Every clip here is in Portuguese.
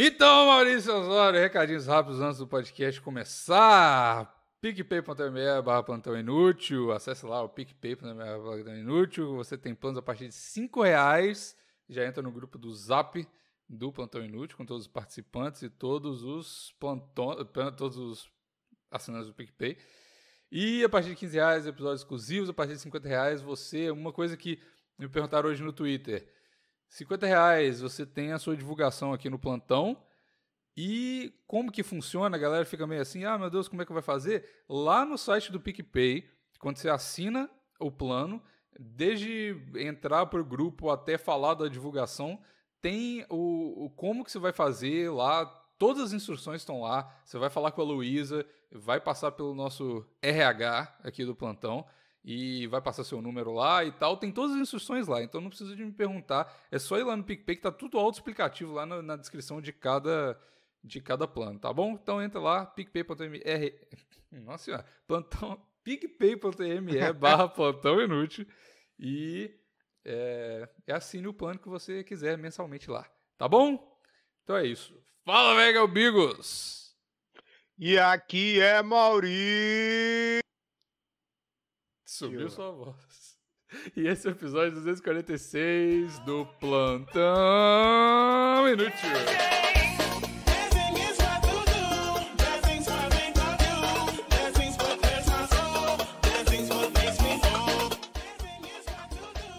Então, Maurício Osório, recadinhos rápidos antes do podcast começar. PicPay.me barra plantão inútil. Acesse lá o PicPay.me barra plantão inútil. Você tem planos a partir de 5 reais. Já entra no grupo do Zap do Plantão Inútil com todos os participantes e todos os plantões, todos os assinantes do PicPay. E a partir de 15 reais, episódios exclusivos. A partir de 50 reais, você. Uma coisa que me perguntaram hoje no Twitter. 50 reais, você tem a sua divulgação aqui no plantão. E como que funciona? A galera fica meio assim, ah, meu Deus, como é que vai fazer? Lá no site do PicPay, quando você assina o plano, desde entrar o grupo até falar da divulgação, tem o, o, como que você vai fazer lá, todas as instruções estão lá. Você vai falar com a Luísa, vai passar pelo nosso RH aqui do plantão e vai passar seu número lá e tal. Tem todas as instruções lá, então não precisa de me perguntar. É só ir lá no PicPay que tá tudo auto-explicativo lá na, na, descrição de cada, de cada plano, tá bom? Então entra lá, picpay.me. Nossa senhora, plantão, picpay.me barra plantão inútil e é, assine o plano que você quiser mensalmente lá, tá bom? Então é isso. Fala, Vega Bigos! E aqui é Mauri. Subiu sua voz. E esse é o episódio 246 do Plantão Inútil.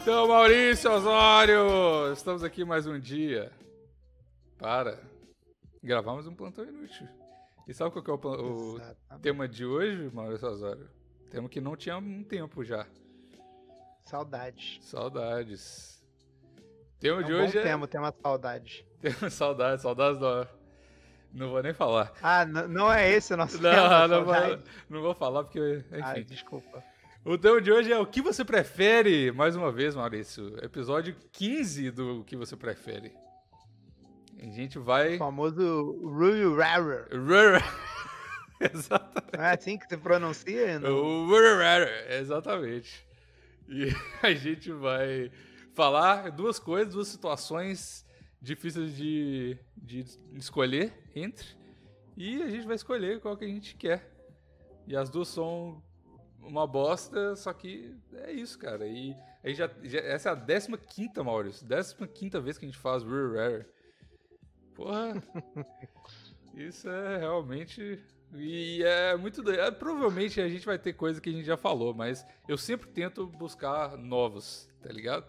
Então, Maurício Osório, estamos aqui mais um dia para gravarmos um plantão inútil. E sabe qual é o, o tema de hoje, Maurício Osório? Tema que não tinha um tempo já. Saudades. Saudades. Tema é um de hoje é. Tema, tema saudade. Tema saudades, saudades do. Não vou nem falar. Ah, não é esse o nosso não, tema. Não, vou, não vou falar porque. Enfim. Ah, desculpa. O tema de hoje é o que você prefere, mais uma vez, Maurício. Episódio 15 do que você prefere. A gente vai. O famoso Ruru Rarer. Exatamente. Não é assim que se pronuncia? No... Exatamente. E a gente vai falar duas coisas, duas situações difíceis de, de escolher entre. E a gente vai escolher qual que a gente quer. E as duas são uma bosta, só que é isso, cara. E aí já, já essa é a 15 Maurício. 15 vez que a gente faz Rare Rare. Porra. isso é realmente e é muito doido. É, provavelmente a gente vai ter coisa que a gente já falou, mas eu sempre tento buscar novos, tá ligado?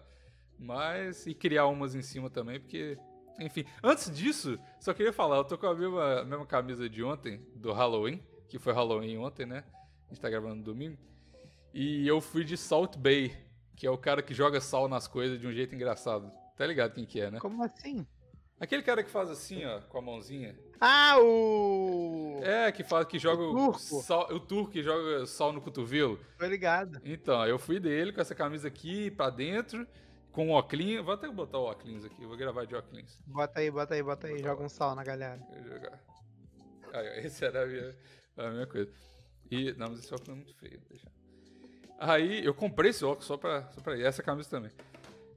Mas. E criar umas em cima também, porque. Enfim. Antes disso, só queria falar, eu tô com a mesma, a mesma camisa de ontem, do Halloween, que foi Halloween ontem, né? A gente tá gravando no domingo. E eu fui de Salt Bay, que é o cara que joga sal nas coisas de um jeito engraçado. Tá ligado quem que é, né? Como assim? Aquele cara que faz assim, ó, com a mãozinha. Ah, o. É, que faz que joga o turco. Sal, o turco que joga sol no cotovelo. Tô ligado. Então, eu fui dele com essa camisa aqui pra dentro, com o óculos. Vou até botar o óculos aqui, vou gravar de óculos. Bota aí, bota aí, bota aí, joga um sal na galera. Jogar. Aí, esse era a minha, a minha coisa. E, não, mas esse óculos é muito feio, deixa. Aí eu comprei esse óculos só pra, só pra ir, essa camisa também.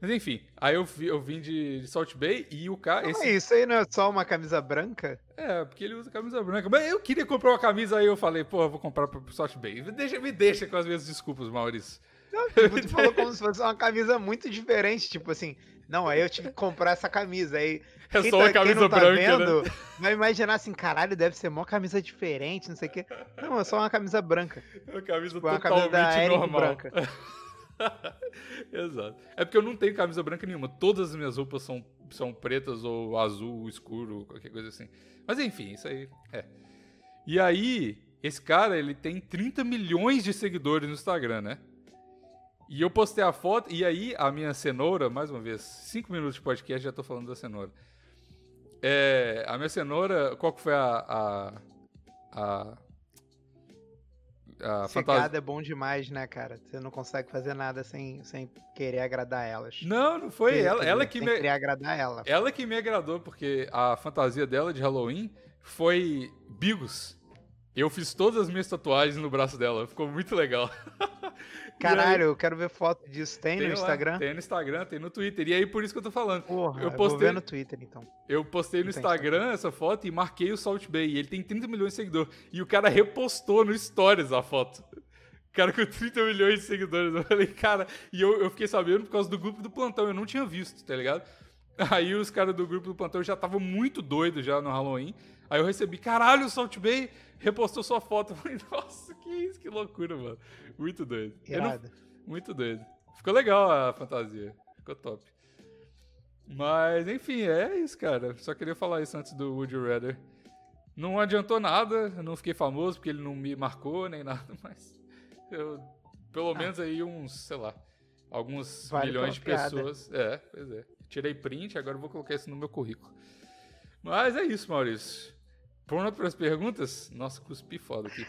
Mas enfim, aí eu, vi, eu vim de, de Salt Bay e o cara. Esse... Isso aí não é só uma camisa branca? É, porque ele usa camisa branca. Mas eu queria comprar uma camisa aí, eu falei, pô, eu vou comprar pro Salt Bay. Me deixa, me deixa com as minhas desculpas, Maurício. Não, tipo, tu falou como se fosse uma camisa muito diferente, tipo assim, não, aí eu tive que comprar essa camisa. Aí, é só uma tá, camisa tá branca, vendo, né? Vai imaginar assim, caralho, deve ser uma camisa diferente, não sei o quê. Não, é só uma camisa branca. Uma camisa tipo, totalmente uma camisa normal. branca. Exato. É porque eu não tenho camisa branca nenhuma. Todas as minhas roupas são, são pretas ou azul escuro, qualquer coisa assim. Mas enfim, isso aí é. E aí, esse cara, ele tem 30 milhões de seguidores no Instagram, né? E eu postei a foto, e aí a minha cenoura, mais uma vez, 5 minutos de podcast, já tô falando da cenoura. É, a minha cenoura, qual que foi a, a, a a fantasia. é bom demais, né, cara? Você não consegue fazer nada sem, sem querer agradar elas. Não, não foi ela, ela que me querer agradar ela. Ela que me agradou porque a fantasia dela de Halloween foi Bigos. Eu fiz todas as minhas tatuagens no braço dela, ficou muito legal. Caralho, eu quero ver foto disso. Tem, Tem no lá, Instagram? Tem no Instagram, tem no Twitter. E aí, por isso que eu tô falando. Porra, Eu eu, postei- vou ver no Twitter então. Eu postei no Instagram essa foto e marquei o Salt Bay. E ele tem 30 milhões de seguidores. E o cara repostou no Stories a foto. O cara com 30 milhões de seguidores. Eu falei, cara. E eu, eu fiquei sabendo por causa do grupo do plantão. Eu não tinha visto, tá ligado? Aí os caras do grupo do plantão já estavam muito doidos já no Halloween. Aí eu recebi, caralho, o Salt Bay repostou sua foto. Eu falei, nossa, que isso, que loucura, mano. Muito doido. Não- muito doido. Ficou legal a fantasia. Ficou top. Mas, enfim, é isso, cara. Só queria falar isso antes do Would You Rather. Não adiantou nada, eu não fiquei famoso porque ele não me marcou nem nada, mas eu, pelo menos aí uns, sei lá, alguns Vale milhões de piada. pessoas. É, pois é. Tirei print, agora vou colocar isso no meu currículo. Mas é isso, Maurício. Pronto para as perguntas? Nossa, cuspi foda aqui.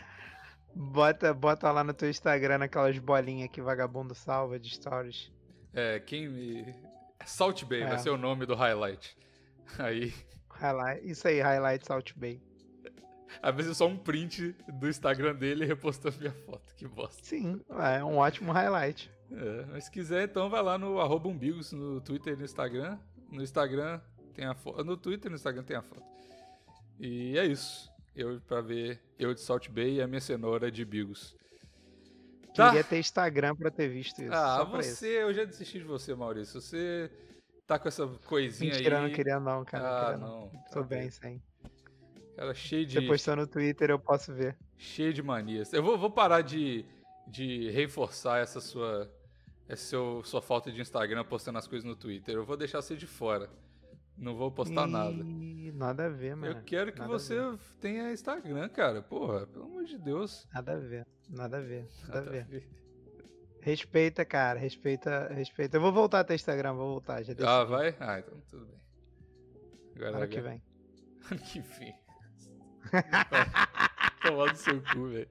Bota, bota lá no teu Instagram aquelas bolinhas que vagabundo salva de stories. É, quem me. Salt Bay É. vai ser o nome do highlight. Aí, Highlight, isso aí, Highlights Out Bay. às vezes é só um print do Instagram dele repostando minha foto. Que bosta. Sim, é um ótimo highlight. É, mas se quiser, então vai lá no arroba umbigos no Twitter e no Instagram. No Instagram tem a foto. No Twitter e no Instagram tem a foto. E é isso. Eu pra ver eu de Salt Bay e a minha cenoura de Bigos. Tá. Queria ter Instagram pra ter visto isso. Ah, você, eu já desisti de você, Maurício. Você tá com essa coisinha Mentira, aí. não queria não, cara. não ah, queria não. Tô Tá bem sem. Cara, cheio de. Você postou no Twitter, eu posso ver. Cheio de manias. Eu vou, vou parar de, de reforçar essa sua, essa seu, sua falta de Instagram postando as coisas no Twitter. Eu vou deixar você de fora. Não vou postar nada. Ih, Nada a ver, mano. Eu quero que nada você tenha Instagram, cara. Porra, pelo amor de Deus. Nada a ver. Nada a ver. Nada Nada a ver. ver. Respeita, cara. Respeita, respeita. Eu vou voltar a ter Instagram, vou voltar. Já decidi. Ah, vai? Ah, então tudo bem. Agora, Ano que vem. Ano que vem. Tomar no seu cu, velho.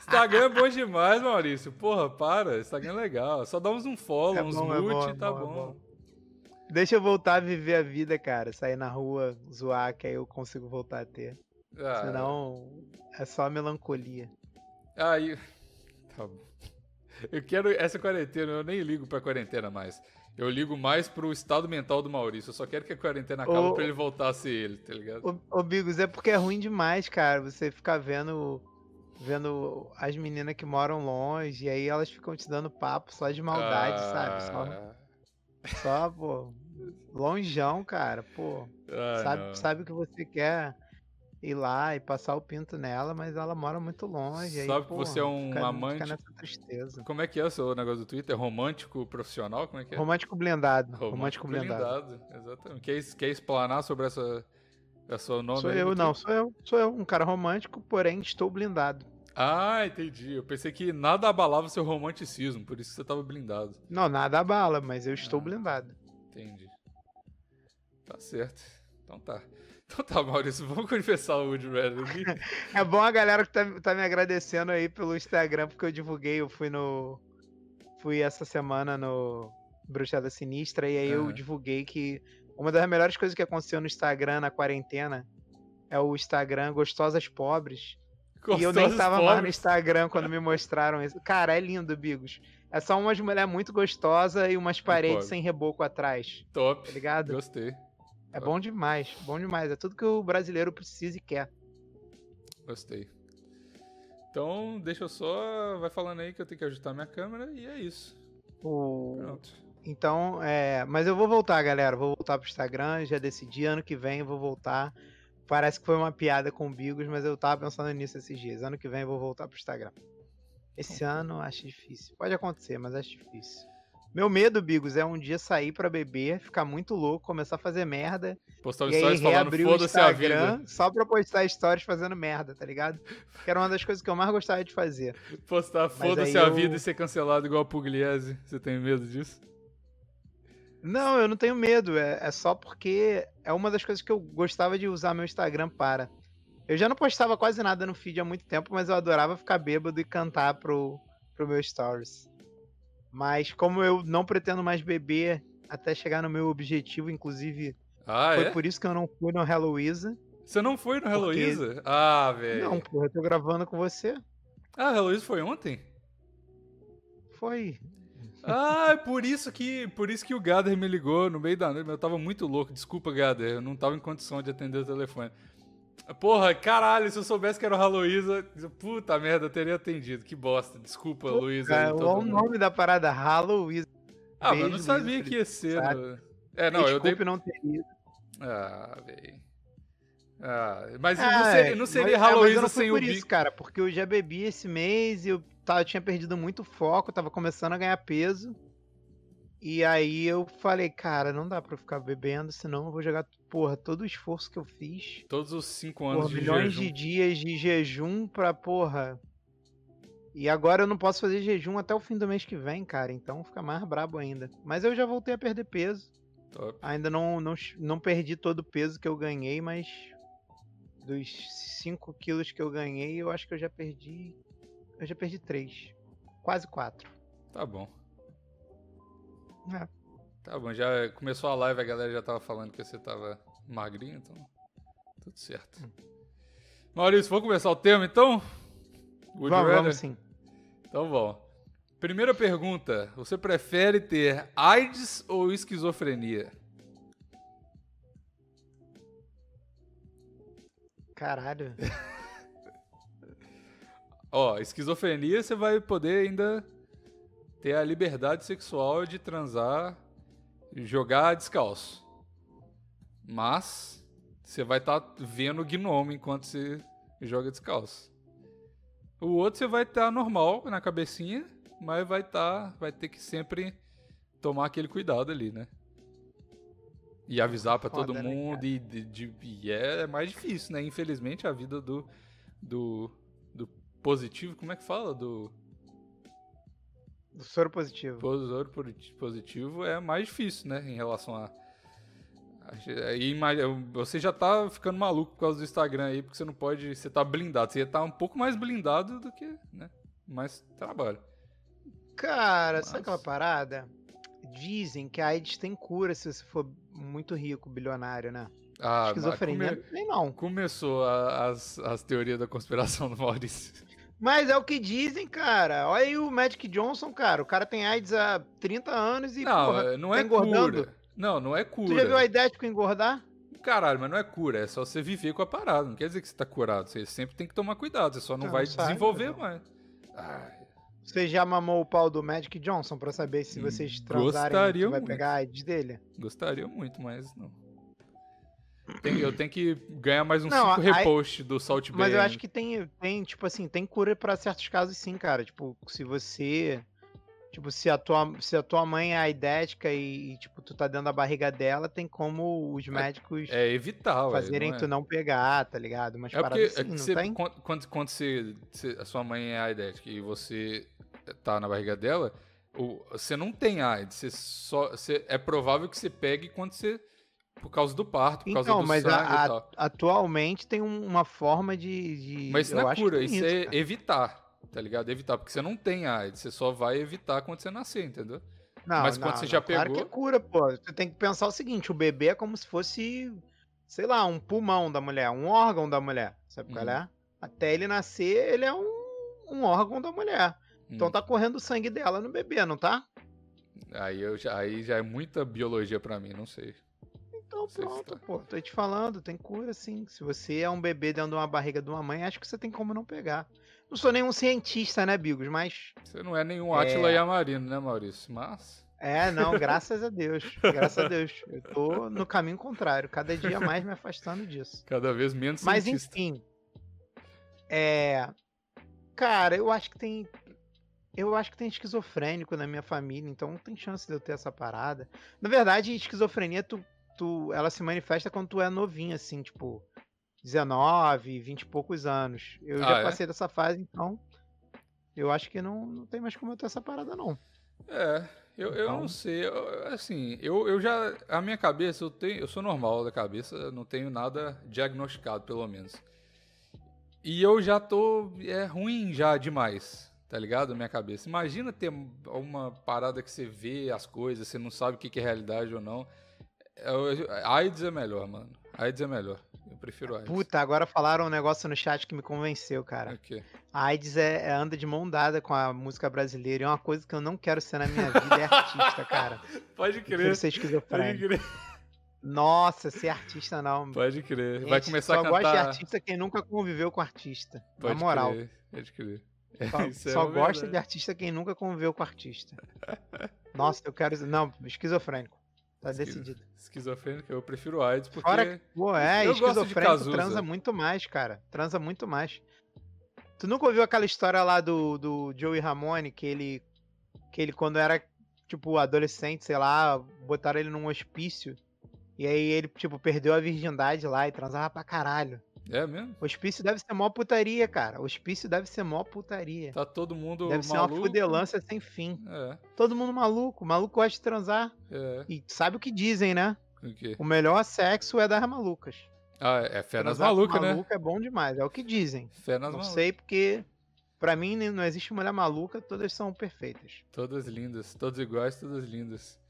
Instagram é bom demais, Maurício. Porra, para. Instagram é legal. Só dá uns um follow, É uns bom, é mute, bom, é tá bom, é bom. bom. Deixa eu voltar a viver a vida, cara. Sair na rua, zoar, que aí eu consigo voltar a ter. Ah, Senão, é só melancolia. Aí. Tá bom. Eu quero essa quarentena, eu nem ligo pra quarentena mais. Eu ligo mais pro estado mental do Maurício. Eu só quero que a quarentena acabe Ô- pra ele voltar a ser ele, tá ligado? Ô, ô Bigos, é porque é ruim demais, cara. Você ficar vendo vendo as meninas que moram longe e aí elas ficam te dando papo só de maldade, sabe? Só, Ah, só, pô, longeão, cara, pô. ah, sabe, não. sabe que você quer ir lá e passar o pinto nela, mas ela mora muito longe. aí, Sabe que porra, você é um fica, amante- Fica nessa tristeza. Como é que é o seu negócio do Twitter? Romântico profissional? Como é que é? Romântico blindado. Romântico, blindado. Exatamente. Quer, quer explanar sobre essa, essa nome Sou eu, do não, sou eu. Sou eu, um cara romântico, porém estou blindado. Ah, entendi. Eu pensei que nada abalava seu romanticismo, por isso que você tava blindado. Não, nada abala, mas eu estou Ah. blindado. Entendi. Tá certo. Então tá. Então tá, Maurício, vamos confessar o Wood aqui. É bom a galera que tá, tá me agradecendo aí pelo Instagram, porque eu divulguei, eu fui no. Fui essa semana no Bruxada Sinistra, e aí eu Aham. divulguei que uma das melhores coisas que aconteceu no Instagram na quarentena é o Instagram Gostosas Pobres. e eu nem tava mais no pobres. Instagram quando me mostraram isso. Cara, é lindo, Bigos. É só umas mulheres muito gostosas e umas paredes pobre. sem reboco atrás, Top. tá ligado? Gostei. É bom demais, bom demais. É tudo que o brasileiro precisa e quer. Gostei. Então, deixa eu só. Vai falando aí que eu tenho que ajustar minha câmera e é isso. O... Pronto. Então, é. Mas eu vou voltar, galera. Vou voltar pro Instagram. Já decidi. Ano que vem eu vou voltar. Parece que foi uma piada com o Bigos, mas eu tava pensando nisso esses dias. Ano que vem eu vou voltar pro Instagram. Esse ano acho difícil. Pode acontecer, mas acho difícil. Meu medo, Bigos, é um dia sair pra beber, ficar muito louco, começar a fazer merda. Postar e stories falando foda-se a vida. Só pra postar stories fazendo merda, tá ligado? Que era uma das coisas que eu mais gostava de fazer. Postar foda-se a eu- vida e ser cancelado igual a Pugliese. Você tem medo disso? Não, eu não tenho medo. É, é só porque é uma das coisas que eu gostava de usar meu Instagram para. Eu já não postava quase nada no feed há muito tempo, mas eu adorava ficar bêbado e cantar pro, pro meu stories. Mas como eu não pretendo mais beber até chegar no meu objetivo, inclusive Ah, foi é? por isso que eu não fui no Heloísa. Você não foi no Porque- Heloísa? Ah, velho. Não, porra, eu tô gravando com você. Ah, Heloísa foi ontem? foi. Ah, é por isso que, por isso que o Gader me ligou no meio da noite. Eu tava muito louco. Desculpa, Gader. Eu não tava em condição de atender o telefone. Porra, caralho, se eu soubesse que era o Halloween, puta merda, eu teria atendido. Que bosta. Desculpa, Luísa. É, o nome da parada, Halloween. Ah, mas eu não sabia Luiz, que ia ser. No... É, não, Desculpe eu dei... não ter ido. Ah, velho. Ah, mas ah, não seria, não seria mas, Halloween é, sem por o isso, cara, porque eu já bebi esse mês e eu, tava, eu tinha perdido muito foco, tava começando a ganhar peso. E aí eu falei, cara, não dá pra ficar bebendo, senão eu vou jogar, porra, todo o esforço que eu fiz. Todos os cinco anos porra, de milhões jejum. de dias de jejum pra, porra. E agora eu não posso fazer jejum até o fim do mês que vem, cara. Então fica mais brabo ainda. Mas eu já voltei a perder peso. Top. Ainda não, não, não perdi todo o peso que eu ganhei, mas dos 5 quilos que eu ganhei, eu acho que eu já perdi. Eu já perdi 3. Quase 4. Tá bom. É. Tá bom, já começou a live, a galera já tava falando que você tava magrinho, então. Tudo certo. Hum. Maurício, vamos começar o tema então? Would vamos, vamos sim. Então bom. Primeira pergunta: você prefere ter AIDS ou esquizofrenia? Caralho. Ó, esquizofrenia você vai poder ainda ter a liberdade sexual de transar e jogar descalço. Mas você vai estar tá vendo o gnome enquanto você joga descalço. O outro você vai estar tá normal na cabecinha, mas vai estar, tá, vai ter que sempre tomar aquele cuidado ali, né? E avisar para todo né, mundo e, de, de, e, é mais difícil, né? Infelizmente a vida do do positivo, como é que fala do do soro positivo. Do soro positivo é mais difícil, né? Em relação a. Aí, você já tá ficando maluco por causa do Instagram aí, porque você não pode. Você tá blindado. Você ia estar tá um pouco mais blindado do que, né? Mais trabalho. Cara, Mas... sabe aquela parada? Dizem que a AIDS tem cura se você for muito rico, bilionário, né? Ah, Esquizofrenia come... nem não. Começou a, as, as teorias da conspiração do Maurício. Mas é o que dizem, cara. Olha aí o Magic Johnson, cara. O cara tem AIDS há 30 anos e não, porra, não tá é engordando. Cura. Não, não é cura. Tu já viu a de engordar? Caralho, mas não é cura, é só você viver com a parada. Não quer dizer que você tá curado. Você sempre tem que tomar cuidado, você só não, não vai sabe, desenvolver não. mais. Ai. Você já mamou o pau do Magic Johnson pra saber se vocês transarem Gostaria vai muito. pegar a AIDS dele? Gostaria muito, mas não. Tem, eu tenho que ganhar mais uns 5 reposts do Salt. Mas eu acho que tem, tem, tipo assim, tem cura para certos casos sim, cara. Tipo, se você. Tipo, se a tua, se a tua mãe é aidética e, e tipo, tu tá dentro da barriga dela, tem como os médicos é, é evitar, fazerem não é? tu não pegar, tá ligado? Mas é porque assim, é você, tem? Quando, quando você, a sua mãe é aidética e você tá na barriga dela, você não tem AIDS. Você só, você, é provável que você pegue quando você por causa do parto, por então, causa do mas sangue a, e tal. atualmente tem uma forma de... de mas isso não é cura, isso, é evitar, tá ligado? Evitar, porque você não tem AIDS, você só vai evitar quando você nascer, entendeu? Não, mas quando não, você não, já pegou... Claro que é cura, pô. Você tem que pensar o seguinte, o bebê é como se fosse, sei lá, um pulmão da mulher, um órgão da mulher, sabe hum. qual é? Uhum. Até ele nascer, ele é um, um órgão da mulher. Hum. Então uhum. tá correndo o sangue dela no bebê, não tá? Aí, eu já, aí já é muita biologia para mim, não sei. Então pronto, pô. Tô te falando, tem cura sim. Se você é um bebê dentro de uma barriga de uma mãe, acho que você tem como não pegar. Não sou nenhum cientista, né, Bigos? Mas. Você não é nenhum Átila é... Yamarino, né, Maurício? Mas. É, não, graças a Deus. Graças a Deus. Eu tô no caminho contrário, cada dia mais me afastando disso. Cada vez menos Mas cientista. enfim. É. Cara, eu acho que tem. Eu acho que tem esquizofrênico na minha família, então não tem chance de eu ter essa parada. Na verdade, esquizofrenia, tu tu, ela se manifesta quando tu é novinho, assim, tipo, 19, 20 e poucos anos. Eu ah, já é? passei dessa fase, então eu acho que não, não tem mais como eu ter essa parada, não. É, eu, eu então... não sei. Eu, assim, eu, eu já. A minha cabeça, eu tenho. Eu sou normal da cabeça, não tenho nada diagnosticado, pelo menos. E eu já tô. É ruim já demais, tá ligado? Minha cabeça. Imagina ter uma parada que você vê as coisas, você não sabe o que é realidade ou não. AIDS é melhor, mano. AIDS é melhor. prefiro AIDS. Puta, agora falaram um negócio no chat que me convenceu, cara. A AIDS é, é- anda de mão dada com a música brasileira. E é uma coisa que eu não quero ser na minha vida, é artista, cara. Pode Eu crer. ser Pode esquizofrênico. crer. Nossa, ser artista não. Pode crer. Vai Gente, começar só a gosta de cantar. artista quem nunca conviveu com artista. Pode na moral. crer. Pode crer. Só, é só gosta de artista quem nunca conviveu com artista. Nossa, eu quero. Não, esquizofrênico. Tá decidido. Esquizofrênico, eu prefiro AIDS porque. Fora pô, é, eu esquizofrênico transa muito mais, cara. Transa muito mais. Tu nunca ouviu aquela história lá do, do Joey Ramone, que ele, que ele quando era, tipo, adolescente, sei lá, botaram ele num hospício, e aí ele, tipo, perdeu a virgindade lá e transava pra caralho. É mesmo? Hospício deve ser mó putaria, cara. Hospício deve ser mó putaria. Tá todo mundo Deve ser maluco. uma fudelância sem fim. É, Todo mundo maluco. Maluco gosta de transar. é. E sabe o que dizem, né? O quê? O melhor sexo é das malucas. Ah, é fé nas malucas, né? maluco é bom demais, é o que dizem. Fé nas Não malucas. sei porque pra mim não existe mulher maluca, todas são perfeitas. Todas lindas, todas iguais, todas lindas.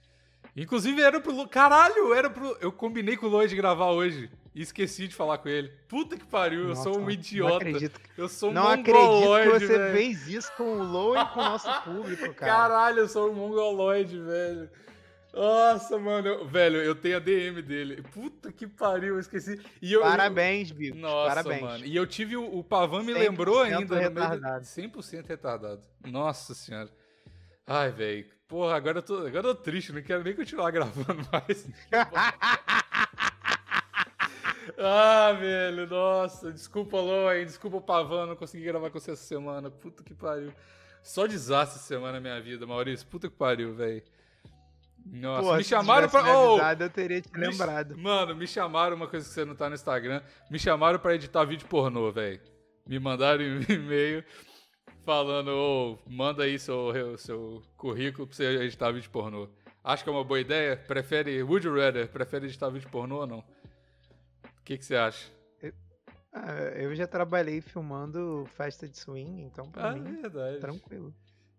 Inclusive era pro. Caralho, era pro. Eu combinei com o Lloyd gravar hoje. E esqueci de falar com ele. Puta que pariu, eu Nossa, sou um Não idiota. acredito, Eu sou um não acredito que mongoloide, você velho. fez isso com o Low e com o nosso público, cara. Caralho, eu sou um mongoloide, velho. Nossa, mano. eu- velho, eu tenho a DM dele. Puta que pariu, eu esqueci. E eu, Parabéns, Bigos. Nossa, Parabéns. mano. E eu tive o, o Pavan me 100% lembrou ainda. no meio do- retardado. 100% retardado. Nossa senhora. Ai, velho. Porra, agora eu, tô, agora eu tô triste, não quero nem continuar gravando mais. ah, velho, nossa. Desculpa, Loen. Desculpa, Pavan, não consegui gravar com você essa semana. Puta que pariu. Só desastre essa semana na minha vida, Maurício. Puta que pariu, velho. Nossa, Pô, me chamaram pra. me Oh, avisado, eu teria te me- lembrado. Mano, me chamaram uma coisa que você não tá no Instagram. Me chamaram pra editar vídeo pornô, velho. Me mandaram um e-mail falando, ô, manda aí seu, seu currículo pra você editar vídeo pornô. Acho que é uma boa ideia? Prefere, would you rather, prefere editar vídeo pornô ou não? O que que você acha? Ah, eu já trabalhei filmando festa de swing, então pra Ah, mim, verdade. tranquilo.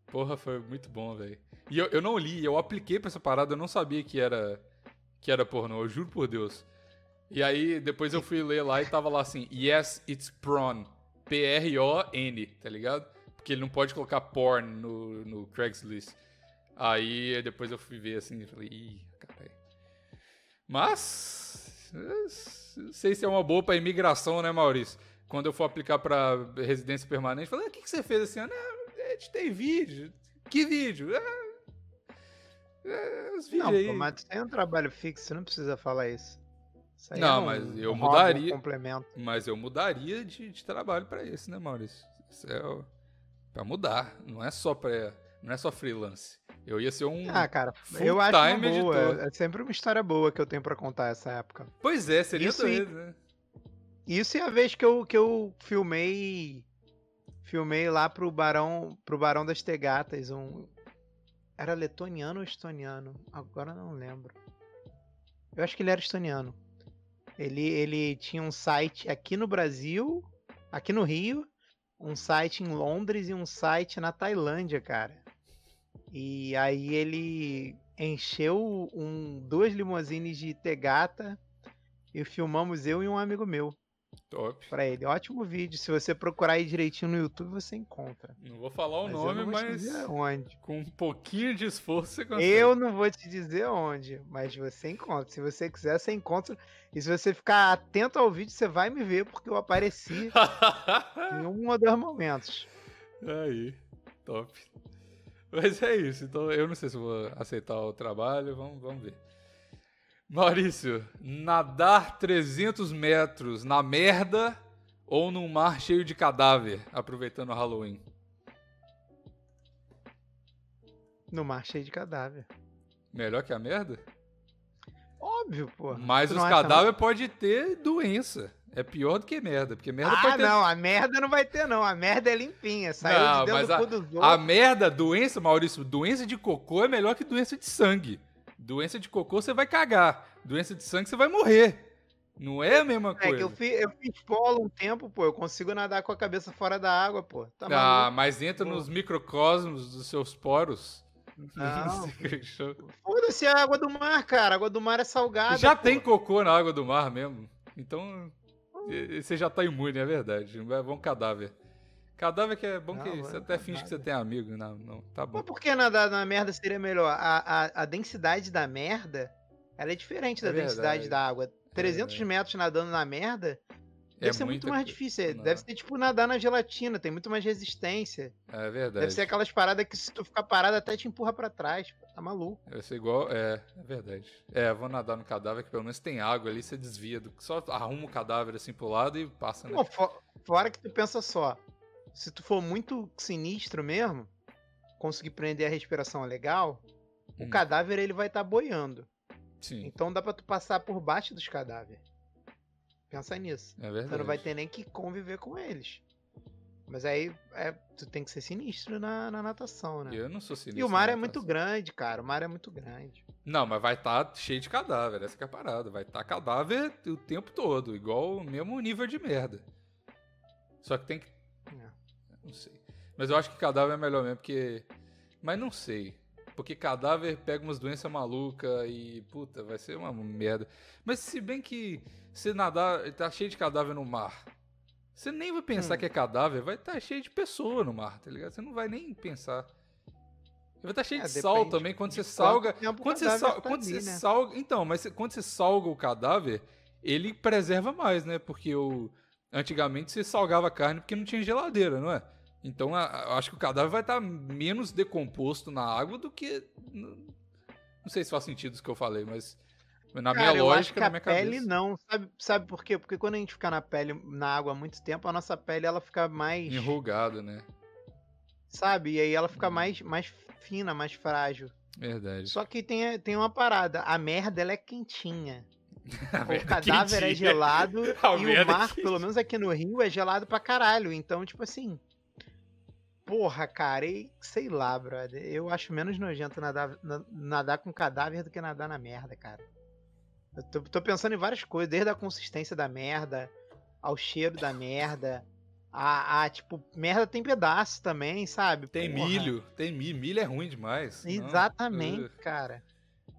Porra, foi muito bom, velho. E eu, eu não li, eu apliquei pra essa parada, eu não sabia que era que era pornô, eu juro por Deus. E aí, depois eu fui ler lá e tava lá assim, yes, it's prawn. P-R-O-N, tá ligado? Porque ele não pode colocar porn no, no Craigslist. Aí, depois eu fui ver assim, e falei, ih, caralho. Mas, não sei se é uma boa pra imigração, né, Maurício? Quando eu for aplicar pra residência permanente, falei, ah, o que, que você fez ano? Ah, editei vídeo. Que vídeo? Ah, é, os vídeos Não, aí. pô, mas tu tem um trabalho fixo, você não precisa falar isso. Isso aí Não, é um- mas eu um mudaria. Um complemento. Mas eu mudaria de, de trabalho pra esse, né, Maurício? Isso é o- pra mudar. Não é só pra. Não é só freelance. Eu ia ser um. Ah, cara, eu acho uma boa. editor. É sempre uma história boa que eu tenho pra contar essa época. Pois é, seria Isso doido, né? Isso é a vez que eu, que eu filmei. Filmei lá pro Barão, pro Barão das Tegatas. Um, era letoniano ou estoniano? Agora eu não lembro. Eu acho que ele era estoniano. Ele, ele tinha um site aqui no Brasil, aqui no Rio, um site em Londres e um site na Tailândia, cara. E aí ele encheu um, duas limousines de Tegata e filmamos eu e um amigo meu Top. pra ele. Ótimo vídeo. Se você procurar aí direitinho no YouTube, você encontra. Não vou falar o Mas nome, mas onde. com um pouquinho de esforço você consegue. Eu não vou te dizer onde, mas você encontra. Se você quiser, você encontra. E se você ficar atento ao vídeo, você vai me ver, porque eu apareci em um ou dois momentos. Aí, top. Mas é isso. Então eu não sei se vou aceitar o trabalho. Vamos, vamos ver. Maurício, nadar 300 metros na merda ou num mar cheio de cadáver, aproveitando o Halloween? No mar cheio de cadáver. Melhor que a merda? Óbvio, pô. Mas Tu os cadáveres podem ter doença. É pior do que merda, porque merda Ah, pode ter. não, a merda não vai ter, não. A merda é limpinha. Saiu Não, de dentro do a- cu dos A outros. merda, doença, Maurício, doença de cocô é melhor que doença de sangue. Doença de cocô você vai cagar. Doença de sangue você vai morrer. Não é a mesma É coisa. que eu fiz, eu fiz polo um tempo, pô. Eu consigo nadar com a cabeça fora da água, pô. Tá ah, mas entra Pô. nos microcosmos dos seus poros. Não. Foda-se a água do mar, cara. A água do mar é salgada. Já pô. tem cocô na água do mar mesmo. Então, e Você já tá imune, é verdade. Vai bom cadáver. Cadáver que é bom Não, que é você até finge que você cadáver. tem amigo. Não, não, tá bom. Mas por que nadar na merda seria melhor? A, a, a densidade da merda, ela é diferente da É densidade verdade. da água. 300 verdade. metros nadando na merda É deve ser muito mais difícil. Não. Deve ser tipo nadar na gelatina, tem muito mais resistência. É verdade. Deve ser aquelas paradas que se tu ficar parado até te empurra pra trás. pô, Tá maluco. Deve ser igual. É, é verdade. É, vou nadar no cadáver que pelo menos tem água ali, você desvia. Do, só arruma o cadáver assim pro lado e passa, né? Pô, fo- fora que tu pensa só, se tu for muito sinistro mesmo, conseguir prender a respiração legal, o Hum. cadáver ele vai estar boiando. Sim, Então dá pra tu passar por baixo dos cadáveres. Pensa nisso. é verdade. Você não vai ter nem que conviver com eles. Mas aí é, tu tem que ser sinistro na, na natação, né? Eu não sou sinistro. E o mar é muito grande, cara. O mar é muito grande. Não, mas vai estar cheio de cadáver, essa que é a parada. Vai estar cadáver o tempo todo, igual o mesmo nível de merda. Só que tem que. Não sei. Mas eu acho que cadáver é melhor mesmo, porque. Mas não sei. Porque cadáver pega umas doenças malucas e. Puta, vai ser uma merda. Mas se bem que você nadar. Tá cheio de cadáver no mar. Você nem vai pensar Hum. que é cadáver, vai estar cheio de pessoa no mar, tá ligado? Você não vai nem pensar. Vai estar cheio É, de sal também quando você salga. Quando você, cadáver sal, tá quando ali, você né? salga. Então, mas quando você salga o cadáver, ele preserva mais, né? Porque o, antigamente você salgava a carne porque não tinha geladeira, não é? Então a- a- eu acho que o cadáver vai estar menos decomposto na água do que. Não sei se faz sentido isso que eu falei, mas. Na minha Cara, eu lógica, acho que na a minha pele cabeça. não. Sabe, sabe por quê? Porque quando a gente fica na pele, na água há muito tempo, a nossa pele ela fica mais. Enrugado, né? Sabe? E aí ela fica Hum. mais, mais fina, mais frágil. Verdade. Só que tem, tem uma parada. A merda ela é quentinha. O cadáver é gelado e o mar, pelo menos aqui no Rio, é gelado pra caralho. Então, tipo assim. Porra, cara, e sei lá, brother. Eu acho menos nojento nadar, na- nadar com cadáver do que nadar na merda, cara. Eu tô, tô pensando em várias coisas, desde a consistência da merda, ao cheiro da merda, a, a, tipo, merda tem pedaço também, sabe? Tem Porra. milho, tem milho. Milho é ruim demais. Não, Exatamente, uh, cara.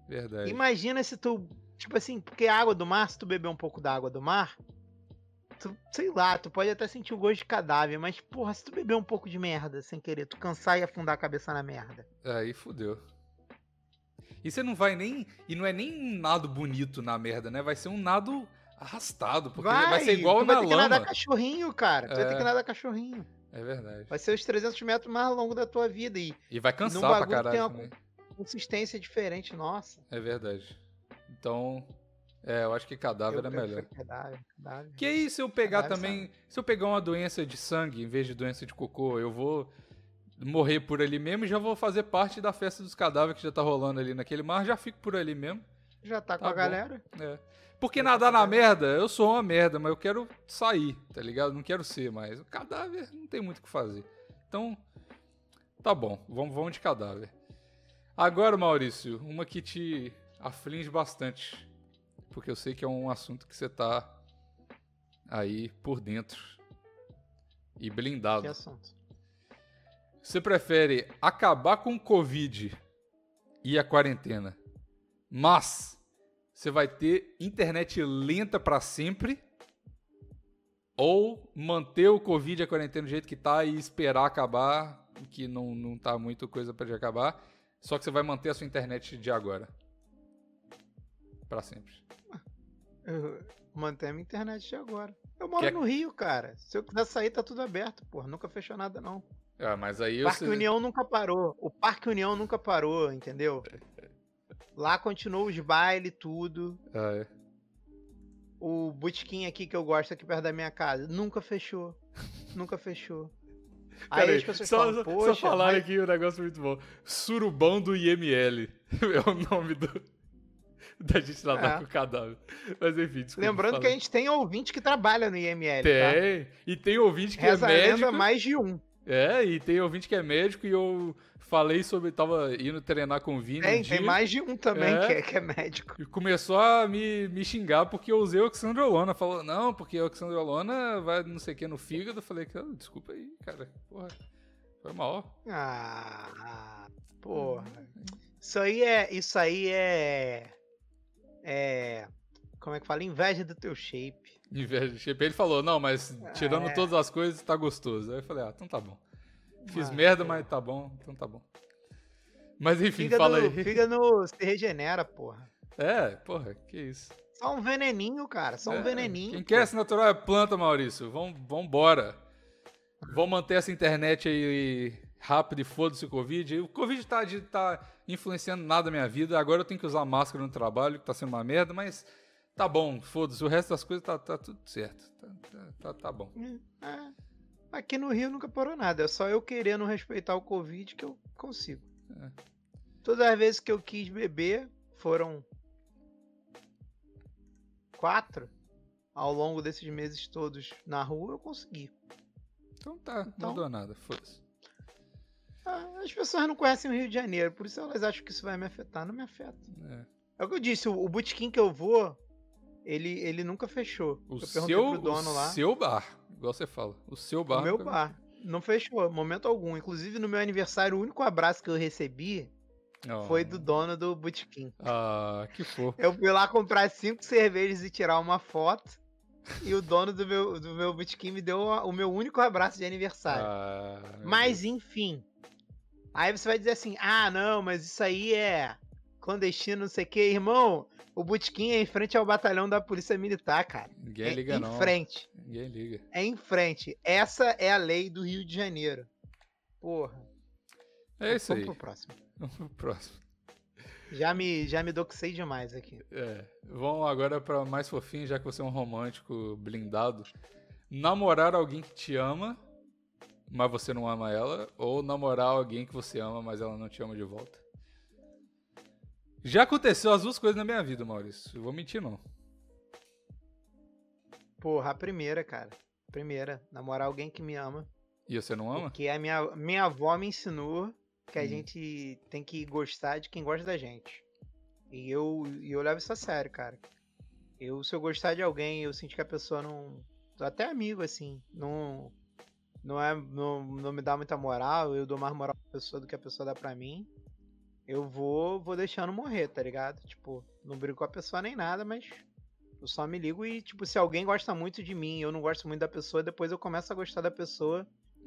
verdade. Imagina se tu, tipo assim, porque a água do mar, se tu beber um pouco da água do mar, tu, sei lá, tu pode até sentir o gosto de cadáver, mas porra, se tu beber um pouco de merda sem querer, tu cansar e afundar a cabeça na merda. Aí fudeu. E você não vai nem. E não é nem um nado bonito na merda, né? Vai ser um nado arrastado. Porque vai, ser igual tu na vai ter que nadar lama. cachorrinho, cara. Tu vai ter É. que nadar cachorrinho. É verdade. Vai ser os 300 metros mais longos da tua vida e E vai cansar pra caralho tem uma também. consistência diferente, nossa. É verdade. Então. É, eu acho que cadáver Eu é melhor. Cadáver, cadáver. Que aí, se eu pegar Cadáver também. Se eu pegar uma doença de sangue em vez de doença de cocô, eu vou morrer por ali mesmo e já vou fazer parte da festa dos cadáveres que já tá rolando ali naquele mar, já fico por ali mesmo. Já tá com Tá a bom. galera? É. Porque Eu nadar tô na merda, eu sou uma merda, mas eu quero sair, tá ligado? Não quero ser mais. O cadáver não tem muito o que fazer. Então, tá bom, vamos, vamos de cadáver. Agora, Maurício, uma que te aflige bastante. Porque eu sei que é um assunto que você tá aí por dentro. E Que blindado. assunto. Você prefere acabar com o Covid e a quarentena, mas você vai ter internet lenta pra sempre? Ou manter o Covid e a quarentena do jeito que tá e esperar acabar, que não, não tá muito coisa de acabar, só que você vai manter a sua internet de agora? Pra sempre. Eu mantenho a minha internet de agora. Eu moro Quer- no Rio, cara. Se eu quiser sair, tá tudo aberto, porra. Nunca fechou nada, não. Ah, mas aí eu Parque União nunca parou. O Parque União nunca parou, entendeu? Lá continuou os bailes, tudo. Ah, é. O botequim aqui que eu gosto aqui perto da minha casa nunca fechou. nunca fechou. Aí Peraí, as pessoas só, falam, só- poxa, só falaram mas- aqui um negócio muito bom. Surubão do IML. É o nome do, da gente nadar É. com o cadáver. Mas enfim, desculpa. Lembrando fala. que a gente tem ouvinte que trabalha no IML, tá? Tem. E tem ouvinte que Reza é a lenda médico. mais de um. É, e tem ouvinte que é médico e eu falei sobre. Tava indo treinar com o Vini. um Tem, dia, tem mais de um também É. que, é, que é médico. E começou a me, me xingar porque eu usei oxandrolona. Falou, não, porque oxandrolona vai não sei o que no fígado. Eu falei, "Ah, desculpa aí, cara. Porra, foi mal. Ah, porra. Isso aí é. Isso aí é. É. Como é que fala? Inveja do teu shape. Inveja de shape. Ele falou, não, mas tirando É. todas as coisas, tá gostoso. Aí eu falei, ah, então tá bom. Fiz Ah, merda, é. mas tá bom, então tá bom. Mas enfim, Fígado, fala aí. fígado se regenera, porra. É, porra, que isso. Só um veneninho, cara. Só um É, veneninho. Quem pô. quer se natural é planta, Maurício. Vamos embora. Vamos manter essa internet aí rápida e foda-se o Covid. O Covid tá, de- tá influenciando nada na minha vida. Agora eu tenho que usar máscara no trabalho, que tá sendo uma merda, mas tá bom, foda-se. O resto das coisas tá, tá tudo certo. Tá, tá, tá, tá bom. É. Aqui no Rio nunca parou nada. É só eu querendo respeitar o Covid que eu consigo. É. Todas as vezes que eu quis beber, foram quatro ao longo desses meses todos na rua, eu consegui. Então tá, Então- não mudou nada, foda-se. Ah, As pessoas não conhecem o Rio de Janeiro, por isso elas acham que isso vai me afetar. Não me afeta. É. É o que eu disse, o, o botequim que eu vou, ele, ele nunca fechou. O eu seu, pro dono o lá. seu bar, igual você fala. O seu bar. O meu bar. Não fechou, momento algum. Inclusive, no meu aniversário, o único abraço que eu recebi Oh. foi do dono do botequim. Ah, que fofo. Eu fui lá comprar cinco cervejas e tirar uma foto. E o dono do meu, do meu botequim me deu o meu único abraço de aniversário. Ah, Mas enfim. Aí você vai dizer assim: ah, não, mas isso aí é clandestino, não sei o que. Irmão, o botequim é em frente ao batalhão da Polícia Militar, cara. Ninguém é liga, em não. frente. Ninguém liga. É em frente. Essa é a lei do Rio de Janeiro. Porra. É isso Vamos aí. pro próximo. Vamos pro próximo. Já me, já me doxei demais aqui. É, vamos agora pra mais fofinho, já que você é um romântico blindado. Namorar alguém que te ama, mas você não ama ela, ou namorar alguém que você ama, mas ela não te ama de volta. Já aconteceu as duas coisas na minha vida, Maurício. Eu vou mentir, não. Porra, a primeira, cara. Primeira, namorar alguém que me ama. E você não ama? Porque a minha, minha avó me ensinou que a Hum. gente tem que gostar de quem gosta da gente. E eu, e eu levo isso a sério, cara. Eu, se eu gostar de alguém, eu sentir que a pessoa não. Até amigo, assim, não. Não, é, não, não me dá muita moral, eu dou mais moral pra pessoa do que a pessoa dá pra mim. Eu vou, vou deixando morrer, tá ligado? Tipo, não brigo com a pessoa nem nada, mas eu só me ligo e, tipo, se alguém gosta muito de mim e eu não gosto muito da pessoa, depois eu começo a gostar da pessoa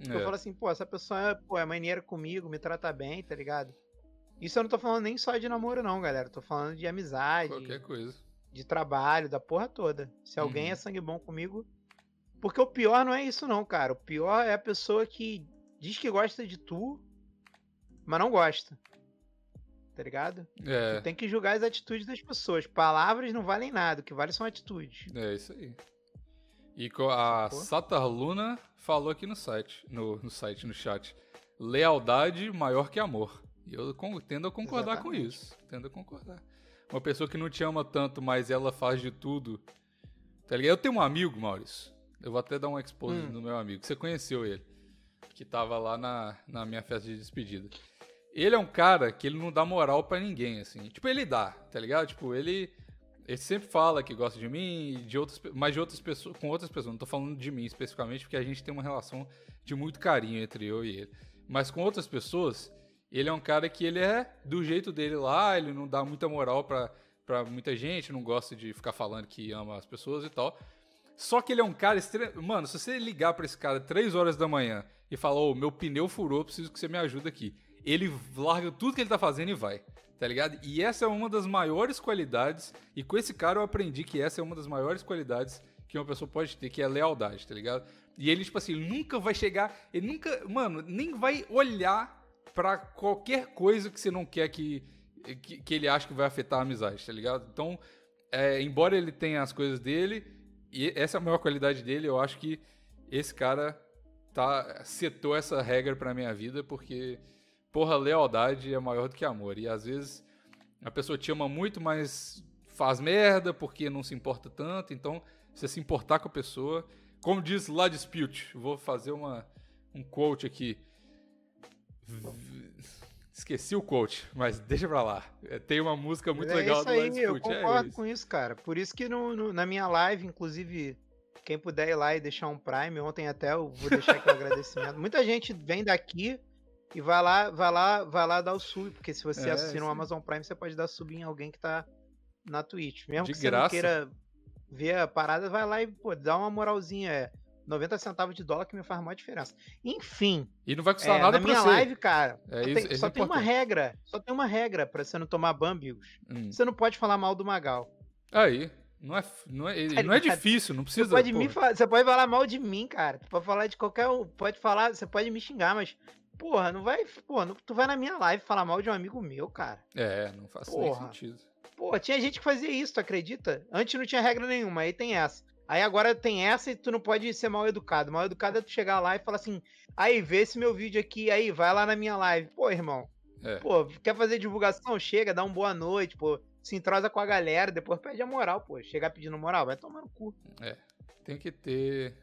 eu É, falo assim, pô, essa pessoa pô, é maneira comigo, me trata bem, tá ligado? Isso eu não tô falando nem só de namoro, não, galera. Eu tô falando de amizade, qualquer coisa. de trabalho, da porra toda. Se alguém Uhum. é sangue bom comigo. Porque o pior não é isso, não, cara. O pior é a pessoa que diz que gosta de tu, mas não gosta. Tá ligado? É, Tu tem que julgar as atitudes das pessoas. Palavras não valem nada, o que vale são atitudes. é isso aí. E a? Satar Luna falou aqui no site, no, no site, no chat. Lealdade maior que amor. E eu tendo a concordar com Exatamente. isso. Tendo a concordar. Uma pessoa que não te ama tanto, mas ela faz de tudo. Tá ligado? Eu tenho um amigo, Maurício. Eu vou até dar um expose Hum. no meu amigo. Você conheceu ele. Que tava lá na, na minha festa de despedida. Ele é um cara que ele não dá moral pra ninguém, assim. Tipo, ele dá, tá ligado? Tipo, ele. Ele sempre fala que gosta de mim, de outras, mas de outras pessoas, com outras pessoas. Não tô falando de mim especificamente, porque a gente tem uma relação de muito carinho entre eu e ele. Mas com outras pessoas, ele é um cara que ele é do jeito dele lá, ele não dá muita moral pra, pra muita gente, não gosta de ficar falando que ama as pessoas e tal. Só que ele é um cara extremo. Mano, se você ligar pra esse cara 3 horas da manhã e falar, ô, meu pneu furou, preciso que você me ajude aqui. Ele larga tudo que ele tá fazendo e vai. Tá ligado? E essa é uma das maiores qualidades. E com esse cara eu aprendi que essa é uma das maiores qualidades que uma pessoa pode ter, que é lealdade, tá ligado? E ele, tipo assim, nunca vai chegar. Ele nunca, mano, nem vai olhar pra qualquer coisa que você não quer que, que, que ele ache que vai afetar a amizade, tá ligado? Então, é, embora ele tenha as coisas dele, e essa é a maior qualidade dele, eu acho que esse cara tá setou essa regra pra minha vida, porque, porra, lealdade é maior do que amor. E às vezes a pessoa te ama muito, mas faz merda porque não se importa tanto. Então, você se importar com a pessoa. Como diz lá Dispute, vou fazer uma, um quote aqui. V- Esqueci o quote, mas deixa pra lá. É, Tem uma música muito é legal isso do lá aí, eu. É concordo isso. com isso, cara. Por isso que no, no- na minha live, inclusive, quem puder ir lá e deixar um Prime, ontem até eu vou deixar aqui o agradecimento. Muita gente vem daqui e vai lá, vai lá, vai lá dar o sub, porque se você É, assina o. Amazon Prime, você pode dar sub em alguém que tá na Twitch. Mesmo De que você graça. não queira vê a parada, vai lá e, pô, dá uma moralzinha. É 90 centavos de dólar que me faz maior diferença. Enfim. E não vai custar é, nada na minha você. live, cara, É só, isso- tem, isso só é tem uma regra. Só tem uma regra pra você não tomar ban, Bigos. Hum. Você não pode falar mal do Magal. Aí. Não é, não é, não é difícil, não Você precisa. pode, pô. me você pode falar mal de mim, cara. Tu pode falar de qualquer um. Pode falar, você pode me xingar, mas. Porra, não vai. Porra, não- tu vai na minha live falar mal de um amigo meu, cara. É, não faz nem Porra. sentido. Pô, tinha gente que fazia isso, tu acredita? Antes não tinha regra nenhuma, aí tem essa. Aí agora tem essa e tu não pode ser mal educado. Mal educado é tu chegar lá e falar assim: aí, vê esse meu vídeo aqui, aí, vai lá na minha live. Pô, irmão. É. Pô, quer fazer divulgação? Chega, dá um boa noite, pô. Se entrosa com a galera, depois pede a moral, pô. Chegar pedindo moral, vai tomar no cu. Tem que ter.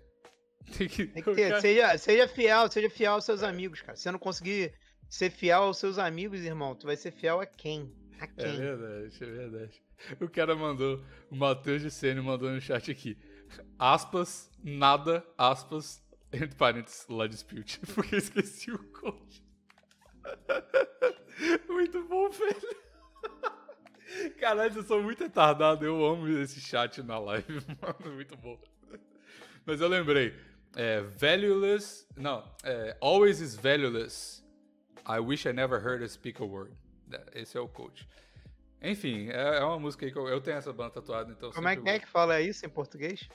Tem que, Tem que ter. Seja, seja fiel, seja fiel aos seus amigos, cara. Se você não conseguir ser fiel aos seus amigos, irmão, tu vai ser fiel a quem? A É quem? verdade, é verdade. O cara mandou, o Matheus de Sene mandou no chat aqui. Aspas, nada, aspas, entre parênteses, lá dispute. Porque eu esqueci o code. Muito bom, velho. Caralho, eu sou muito retardado. Eu amo esse chat na live, mano. Muito bom. Mas eu lembrei. É, valueless. Não, é, always is valueless. I wish I never heard her speak a word. Esse é o coach. Enfim, é, é uma música aí que eu, eu tenho essa banda tatuada, então. Como é que é que fala isso em português?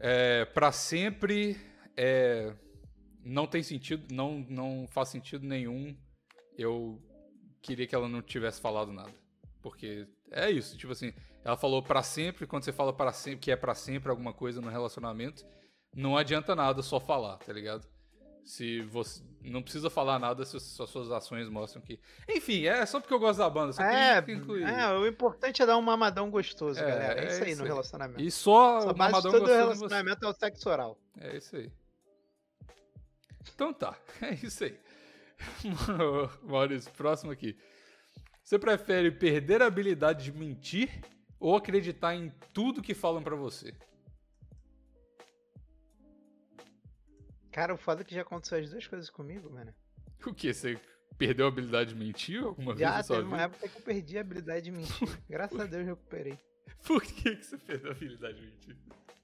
É, pra sempre é, não tem sentido, não, não faz sentido nenhum. Eu queria que ela não tivesse falado nada. Porque é isso, tipo assim, ela falou pra sempre, quando você fala para sempre que é pra sempre alguma coisa no relacionamento, não adianta nada só falar, tá ligado? Se você não precisa falar nada se as suas ações mostram que. Enfim, é só porque eu gosto da banda, só É, queria incluir. é, o importante é dar um mamadão gostoso, É, galera. É, é isso aí no aí. relacionamento. E só Só o mamadão todo gostoso você. relacionamento é o sexo oral. É isso aí. Então tá, é isso aí. Maurício, próximo aqui. Você prefere perder a habilidade de mentir ou acreditar em tudo que falam pra você? Cara, o foda é que já aconteceu as duas coisas comigo, mano. O que? Você perdeu a habilidade de mentir alguma vez Já na sua teve uma vida? época que eu perdi a habilidade de mentir. Graças a Deus eu recuperei. Por que, que você perdeu a habilidade de mentir?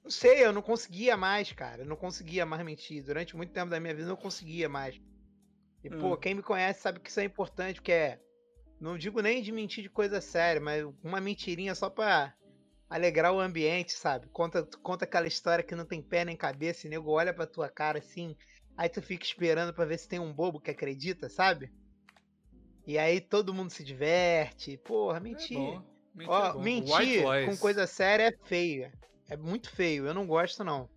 Não sei, eu não conseguia mais, cara. Eu não conseguia mais mentir. Durante muito tempo da minha vida eu não conseguia mais. E, pô, Hum. quem me conhece sabe que isso é importante, porque é. Não digo nem de mentir de coisa séria, mas uma mentirinha só pra alegrar o ambiente, sabe? Conta, conta aquela história que não tem pé nem cabeça e nego olha pra tua cara assim. Aí tu fica esperando pra ver se tem um bobo que acredita, sabe? E aí todo mundo se diverte. Porra, mentir. É bom. Mentir, Ó, é mentir com coisa séria é feio. É muito feio. Eu não gosto, não.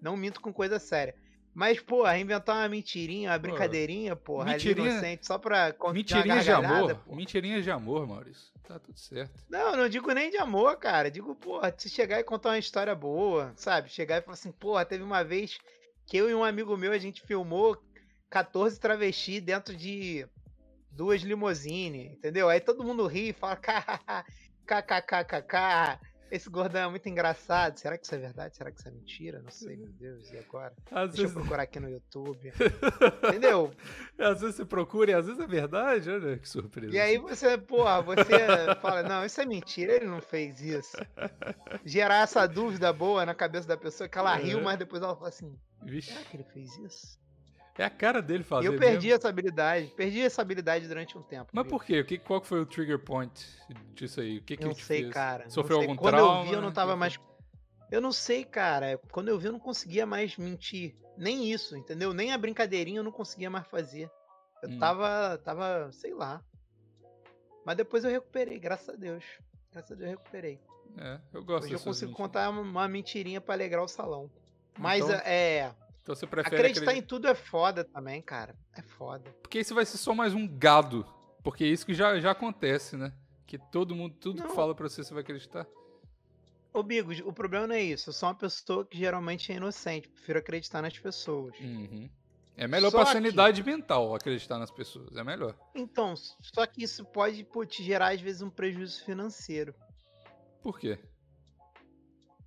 Não minto com coisa séria. Mas, porra, inventar uma mentirinha, uma brincadeirinha, porra, mentirinha- ali inocente, só pra Mentirinhas de amor. pô. Mentirinhas de amor, Maurício. Tá tudo certo. Não, não digo nem de amor, cara. Digo, porra, se chegar e contar uma história boa, sabe? Chegar e falar assim, porra, teve uma vez que eu e um amigo meu, a gente filmou 14 travestis dentro de duas limousine, entendeu? Aí todo mundo ri e fala, kkkk, esse gordão é muito engraçado. Será que isso é verdade? Será que isso é mentira? Não sei, meu Deus, e agora? Às Deixa eu vezes, procurar aqui no YouTube. Entendeu? às vezes você procura e às vezes é verdade. Olha que surpresa. E aí você, porra, você fala, não, isso é mentira, ele não fez isso. Gerar essa dúvida boa na cabeça da pessoa que ela riu, Uhum. mas depois ela fala assim, Vixe, será que ele fez isso? É a cara dele fazer eu perdi mesmo. essa habilidade, perdi essa habilidade durante um tempo. Mas por quê? O que, qual foi o trigger point disso aí? O que, que Não sei, fez? cara. Sofreu algum Quando trauma? eu vi, eu não O tava mais. Eu não sei, cara. Quando eu vi, eu não conseguia mais mentir. Nem isso, entendeu? Nem a brincadeirinha eu não conseguia mais fazer. Eu Hum. tava, tava, sei lá. Mas depois eu recuperei, graças a Deus. Graças a Deus eu recuperei. É, eu gosto Hoje eu consigo mentiras. contar uma- mentirinha pra alegrar o salão. Mas Então, é. Então você prefere Acreditar acreditar em tudo é foda também, cara. É foda. Porque isso vai ser só mais um gado. Porque é isso que já, já acontece, né? Que todo mundo, tudo que Não. fala pra você, você vai acreditar. Ô, Bigos, o problema não é isso. Eu sou uma pessoa que geralmente é inocente. Prefiro acreditar nas pessoas. Uhum. É melhor Só pra que- sanidade mental acreditar nas pessoas. É melhor. Então, só que isso pode pô, te gerar, às vezes, um prejuízo financeiro. Por quê?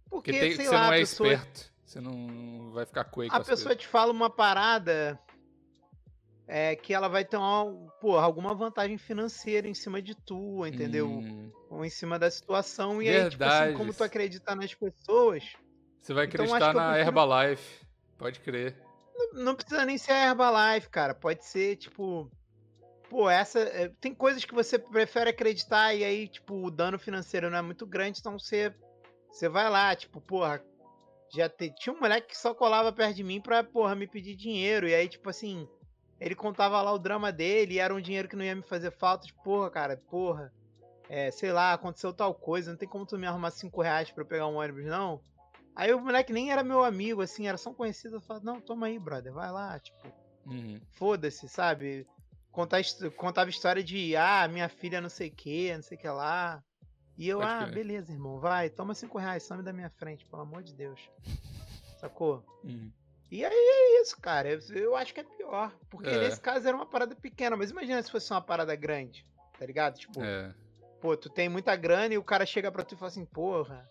Porque, Porque tem, sei você lá, não é pessoa, esperto. Você não vai ficar coelho a pessoa coisas. te fala uma parada. é que ela vai ter uma, porra, alguma vantagem financeira em cima de tu, entendeu? Hum, Ou em cima da situação. E aí, tipo assim, Verdade. como tu acredita nas pessoas, você vai Então, acreditar eu na prefiro- Herbalife. Pode crer. não precisa nem ser a Herbalife, cara. Pode ser, tipo. Pô, essa. é, Tem coisas que você prefere acreditar e aí, tipo, o dano financeiro não é muito grande, então você. Você vai lá, tipo, porra. Já te, tinha um moleque que só colava perto de mim pra, porra, me pedir dinheiro. E aí, tipo assim. Ele contava lá o drama dele e era um dinheiro que não ia me fazer falta. Tipo, porra, cara, porra. É, sei lá, aconteceu tal coisa, não tem como tu me arrumar cinco reais pra eu pegar um ônibus, não. Aí o moleque nem era meu amigo, assim, era só um conhecido. Eu falava, não, toma aí, brother, vai lá, tipo, Uhum. foda-se, sabe? Contar, contava história de, ah, minha filha não sei o que, não sei o que lá. E eu, Pode ah, crer. beleza, irmão, vai, toma cinco reais, some da minha frente, pelo amor de Deus. Sacou? Uhum. E aí é isso, cara. Eu, eu acho que é pior. Porque É. nesse caso era uma parada pequena, mas imagina se fosse uma parada grande, tá ligado? Tipo, É. pô, tu tem muita grana e o cara chega pra tu e fala assim, porra,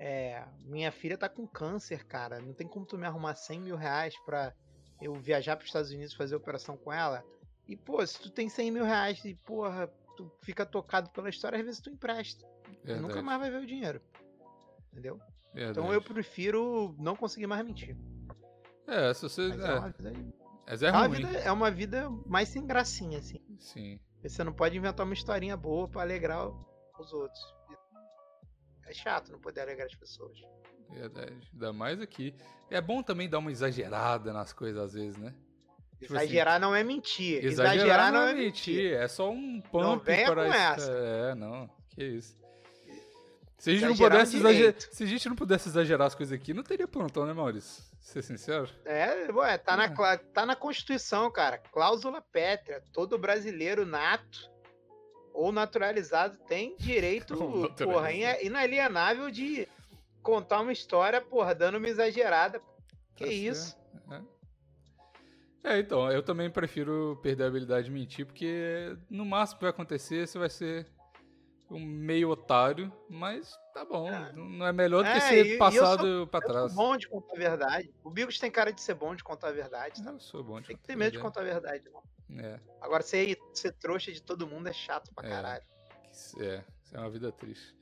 é, minha filha tá com câncer, cara, não tem como tu me arrumar 100 mil reais pra eu viajar pros Estados Unidos fazer operação com ela? E, pô, se tu tem 100 mil reais e, porra, tu fica tocado pela história, às vezes tu empresta. Verdade. nunca mais vai ver o dinheiro. Entendeu? verdade. Então eu prefiro não conseguir mais mentir. É, se você. Mas é, uma É, vida, mas é é uma ruim. vida- é uma vida mais sem gracinha, assim. Sim. Porque Você não pode inventar uma historinha boa pra alegrar os outros. É chato não poder alegrar as pessoas. Verdade. Ainda mais aqui. É bom também dar uma exagerada nas coisas às vezes, né? Tipo assim, Exagerar não é mentir. Exagerar, não é mentir. É só um pump venha para com es- essa. É, não. Que isso. Se a, gente não Exagerar pudesse exagerar, se a gente não pudesse exagerar as coisas aqui, não teria plantão, né, Maurício? Ser sincero? É, ué, tá, na, É. cla- tá na Constituição, cara. Cláusula pétrea. Todo brasileiro nato ou naturalizado tem direito, porra, ina- inalienável de contar uma história, porra, dando uma exagerada. Que Tá isso? É, então, eu também prefiro perder a habilidade de mentir, porque no máximo que vai acontecer, você vai ser um meio otário, mas tá bom. É. Não é melhor do que É, ser e- e eu passado pra Eu sou trás. bom de contar a verdade. O Bigos tem cara de ser bom de contar a verdade. Tá? Eu sou bom de Tem que ter medo de contar a verdade, irmão. É, Agora, ser, ser trouxa de todo mundo é chato pra É. caralho. é, isso é uma vida triste.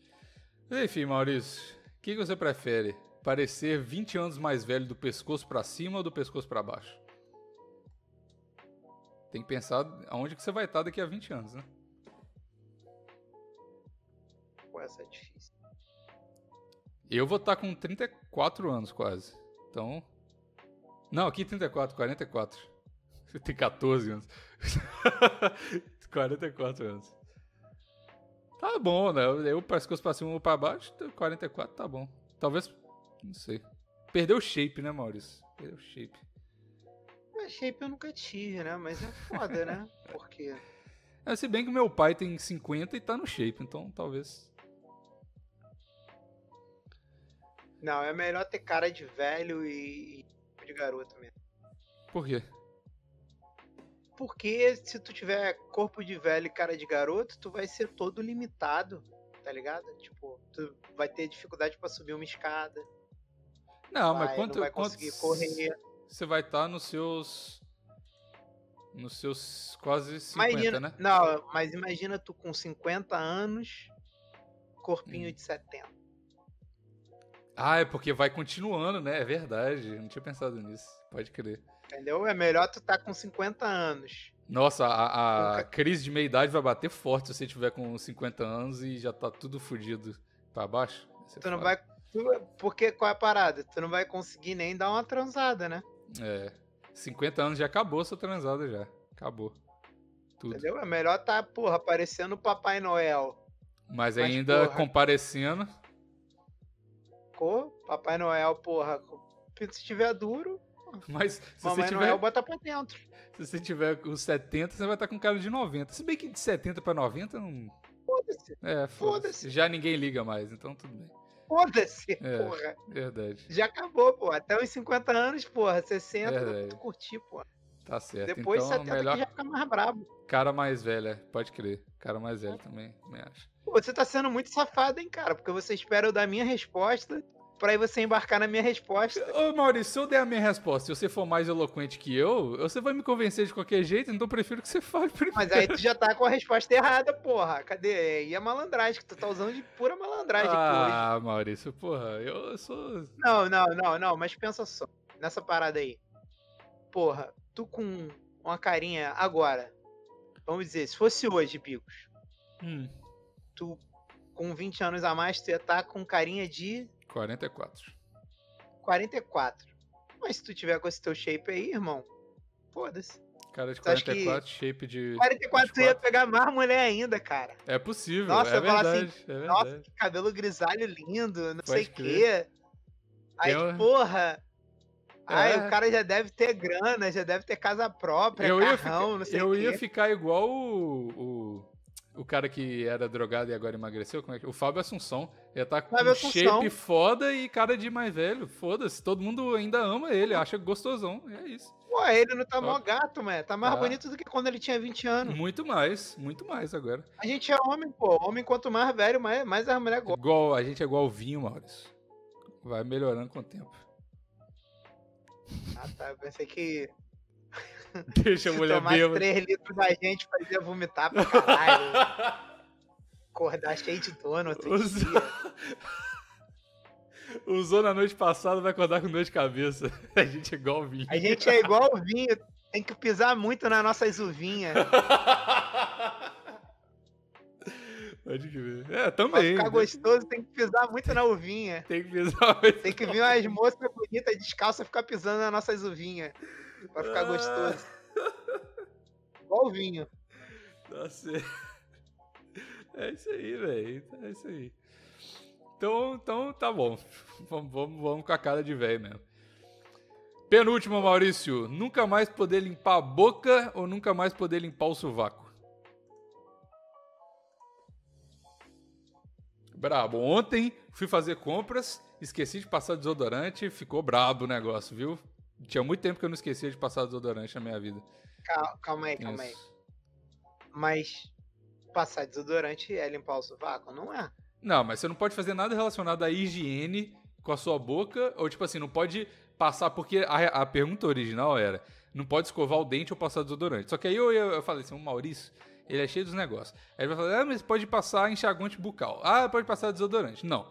Mas enfim, Maurício, o que, que você prefere? Parecer 20 anos mais velho do pescoço pra cima ou do pescoço pra baixo? Tem que pensar aonde que você vai estar daqui a 20 anos, né? Pô, essa é difícil. Eu vou estar com 34 anos quase. Então. Não, aqui 34, 44. Você tem 14 anos. 44 anos. Tá bom, né? Eu pescoço pra cima ou pra baixo, 44 tá bom. Talvez. Não sei. Perdeu o shape, né, Maurício? Perdeu o shape. Mas shape eu nunca tive, né? Mas é foda, né? Porque. É, se bem que meu pai tem 50 e tá no shape, então talvez. Não, é melhor ter cara de velho e, e de garoto mesmo. Por quê? Porque se tu tiver corpo de velho e cara de garoto, tu vai ser todo limitado, tá ligado? Tipo, tu vai ter dificuldade pra subir uma escada. Não, vai, mas quanto. não vai conseguir correr. Você vai estar nos seus. Nos seus quase 50, Imagina, né? não, mas imagina tu com 50 anos, corpinho Hum. de 70. Ah, é porque vai continuando, né? É verdade. Eu não tinha pensado nisso. Pode crer. Entendeu? É melhor tu tá com 50 anos. Nossa, a, a Nunca- crise de meia-idade vai bater forte se você tiver com 50 anos e já tá tudo fudido pra baixo. Tu não foda. vai. tu- porque qual é a parada? Tu não vai conseguir nem dar uma transada, né? É. 50 anos já acabou sua transada já. Acabou. Tudo. Entendeu? É melhor tá, porra, parecendo o Papai Noel. Mas Mas, ainda porra. comparecendo. Ficou? Papai Noel, porra. Se tiver duro, Mas se Mamãe você tiver. Noel bota pra dentro. Se você tiver com 70, você vai estar com cara de 90. Se bem que de 70 pra 90 não. Foda-se. É, foda-se. Foda-se. Já ninguém liga mais, então tudo bem. Foda-se, É. porra. Verdade. Já acabou, pô. Até os 50 anos, porra. 60 dá Verdade. pra tu curtir, pô. Tá certo. Depois então, 70 melhor que já fica mais brabo. cara mais velha. Pode crer. Cara mais velho também, me acho. Pô, Você tá sendo muito safado, hein, cara? Porque você espera eu dar minha resposta pra aí você embarcar na minha resposta. Ô, Maurício, se eu der a minha resposta e você for mais eloquente que eu, você vai me convencer de qualquer jeito, então eu prefiro que você fale primeiro. Mas aí tu já tá com a resposta errada, porra. Cadê? E a malandragem, que tu tá usando de pura malandragem. Ah, Maurício, porra, eu sou. Não, não, não, não, mas pensa só. Nessa parada aí. Porra, tu com uma carinha agora. Vamos dizer, se fosse hoje, Bigos, Hum, tu com 20 anos a mais, tu ia estar com carinha de 44. 44. Mas se tu tiver com esse teu shape aí, irmão, foda-se. Cara de Você acha que 44, shape de. 44 tu ia pegar mais mulher ainda, cara. É possível, Nossa, é eu falo verdade. assim, é Nossa, que cabelo grisalho lindo, não Pode sei o quê. Aí, um- porra. Aí É. o cara já deve ter grana, já deve ter casa própria, Eu ia, carrão, ficar, não sei eu o ia quê. ficar igual o, o, o cara que era drogado e agora emagreceu. Como é que, o Fábio Assunção. Ia estar com Fábio um Assunção. shape foda e cara de mais velho. Foda-se. Todo mundo ainda ama ele, acha gostosão. É isso. Pô, ele não tá mó gato, mano. Tá mais Tá. bonito do que quando ele tinha 20 anos. Muito mais, muito mais agora. A gente é homem, pô. Homem, quanto mais velho, mais, mais a mulher gosta. Igual, a gente é igual o vinho, Maurício. Vai melhorando com o tempo. Ah, tá. Eu pensei que Deixa a mulher tomasse bêbada. 3 litros da gente fazia vomitar pra caralho. Acordar cheio de dor no outro Os- dia. Usou na noite passada, vai acordar com dor de cabeça. A gente é igual vinho. A gente é igual vinho. Tem que pisar muito nas nossas uvinhas. Pode crer. É, Pra também. ficar né? gostoso, tem que pisar muito na uvinha. Tem que pisar. Tem que vir umas moças bonitas descalças ficar pisando nas nossas uvinhas. Pra Ah. ficar gostoso. Igual o vinho. Certo. É isso aí, velho. É isso aí. Então, então tá bom. Vamos, vamos, vamos com a cara de velho mesmo. Penúltimo, Maurício. Nunca mais poder limpar a boca ou nunca mais poder limpar o sovaco? Brabo. Ontem fui fazer compras, esqueci de passar desodorante, ficou brabo o negócio, viu? Tinha muito tempo que eu não esquecia de passar desodorante na minha vida. Calma, calma aí, calma aí. Mas passar desodorante é limpar o sovaco? Não é. Não, mas você não pode fazer nada relacionado à higiene com a sua boca, ou tipo assim, não pode passar, porque a, a pergunta original era, não pode escovar o dente ou passar desodorante. Só que aí eu, eu, eu falei assim, o Maurício, ele é cheio dos negócios. Aí ele vai falar, ah, mas pode passar enxaguante bucal. Ah, pode passar desodorante. Não.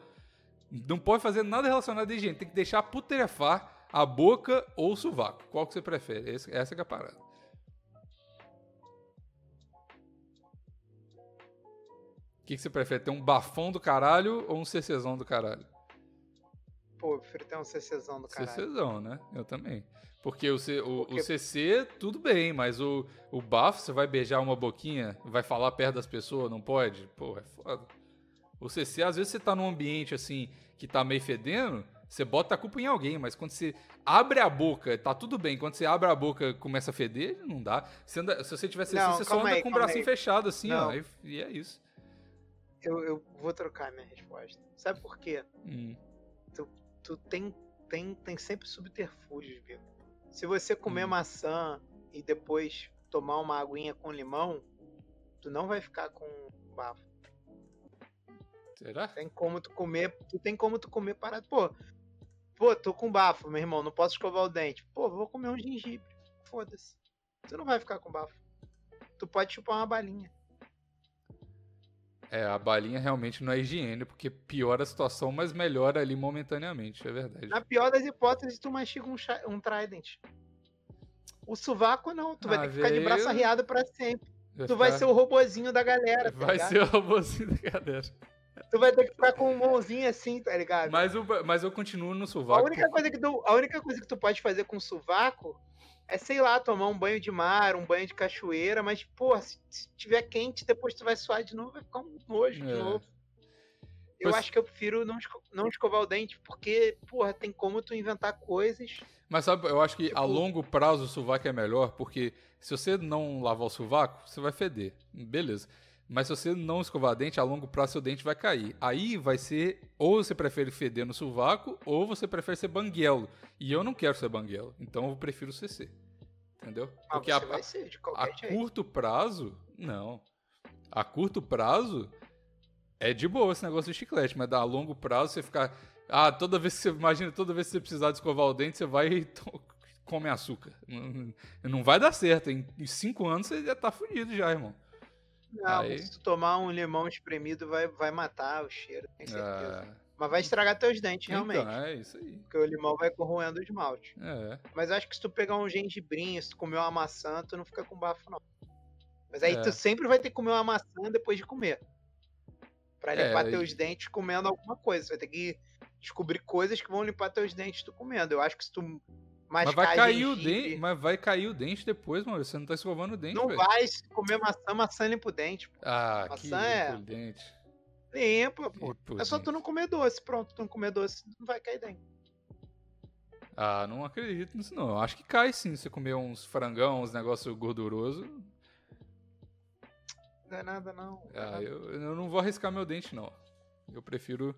Não pode fazer nada relacionado à higiene, tem que deixar putrefar a boca ou o sovaco. Qual que você prefere? Esse- essa é a parada. O que, que você prefere? Ter um bafão do caralho ou um CCzão do caralho? Pô, eu prefiro ter um CCzão do caralho. CCzão, né? Eu também. Porque o, C, o, Porque- o CC, tudo bem, mas o, o bafo, você vai beijar uma boquinha, vai falar perto das pessoas, não pode? Pô, é foda. O CC, às vezes você tá num ambiente assim, que tá meio fedendo, você bota a culpa em alguém, mas quando você abre a boca, tá tudo bem. Quando você abre a boca começa a feder, não dá. Anda- se você tiver CC, Não, você só anda aí, com o bracinho aí. fechado assim, ó. Não. E, e é isso. Eu, eu vou trocar minha resposta. Sabe por quê? Hum. Tu tem, tem, tem sempre subterfúgios, Bico. Se você comer Hum. maçã e depois tomar uma aguinha com limão, tu não vai ficar com bafo. Será? Tem como tu comer, tu tem como tu comer parado. Pô, pô, tô com bafo, meu irmão, não posso escovar o dente. Pô, vou comer um gengibre. Foda-se. Tu não vai ficar com bafo. Tu pode chupar uma balinha. É, a balinha realmente não é higiene, porque piora a situação, mas melhora ali momentaneamente, é verdade. Na pior das hipóteses, tu mastiga um, um trident. O sovaco não, tu vai Ah, ter que ficar de braço velho. arreado pra sempre. Tu vai ficar- ser o robozinho da galera, tá Vai ligado? ser o robôzinho da galera. Tu vai ter que ficar com mãozinha assim, tá ligado? Mas, o, mas eu continuo no a, sovaco. única coisa que tu, a única coisa que tu pode fazer com o sovaco é, sei lá, tomar um banho de mar, um banho de cachoeira, mas, pô, se, se tiver quente, depois tu vai suar de novo, vai ficar um nojo de É. novo. Eu Pois- acho que eu prefiro não, esco- não escovar o dente, porque, porra, tem como tu inventar coisas. Mas sabe, eu acho que a Tipo- longo prazo o sovaco é melhor, porque se você não lavar o sovaco, você vai feder. Beleza. Mas se você não escovar dente, a longo prazo seu dente vai cair. Aí vai ser, ou você prefere feder no sovaco, ou você prefere ser banguelo. E eu não quero ser banguelo, então eu prefiro CC. Entendeu? Mas Porque a, a curto prazo, não. A curto prazo é de boa esse negócio de chiclete, mas a longo prazo você ficar Ah, toda vez que você. Imagina, toda vez que você precisar de escovar o dente, você vai e come açúcar. Não, não vai dar certo. Em, em cinco anos você já tá fudido já, irmão. Não, Aí- se tu tomar um limão espremido, vai, vai matar o cheiro, tenho certeza. Ah, Mas vai estragar teus dentes, realmente. então, é isso aí. Porque o limão vai corroendo o esmalte. É. Mas eu acho que se tu pegar um gengibrinho, se tu comer uma maçã, tu não fica com bafo, não. Mas aí É. tu sempre vai ter que comer uma maçã depois de comer. Pra É, limpar e- teus dentes comendo alguma coisa. Você vai ter que descobrir coisas que vão limpar teus dentes tu comendo. Eu acho que se tu Mas mascar vai cair o dente. Mas vai cair o dente depois, mano. Você não tá escovando o dente, Não velho. vai comer maçã, maçã limpa o dente. pô. Ah, que Maçã é- limpo o dente. Limpa, pô. Limpo o É só tu dente. não comer doce. Pronto, tu não comer doce, não vai cair dente. Ah, não acredito nisso não. Eu acho que cai sim. Você comer uns frangão, uns negócios gorduroso. Não é nada, não. não é Ah, nada. eu, eu não vou arriscar meu dente, não. Eu prefiro.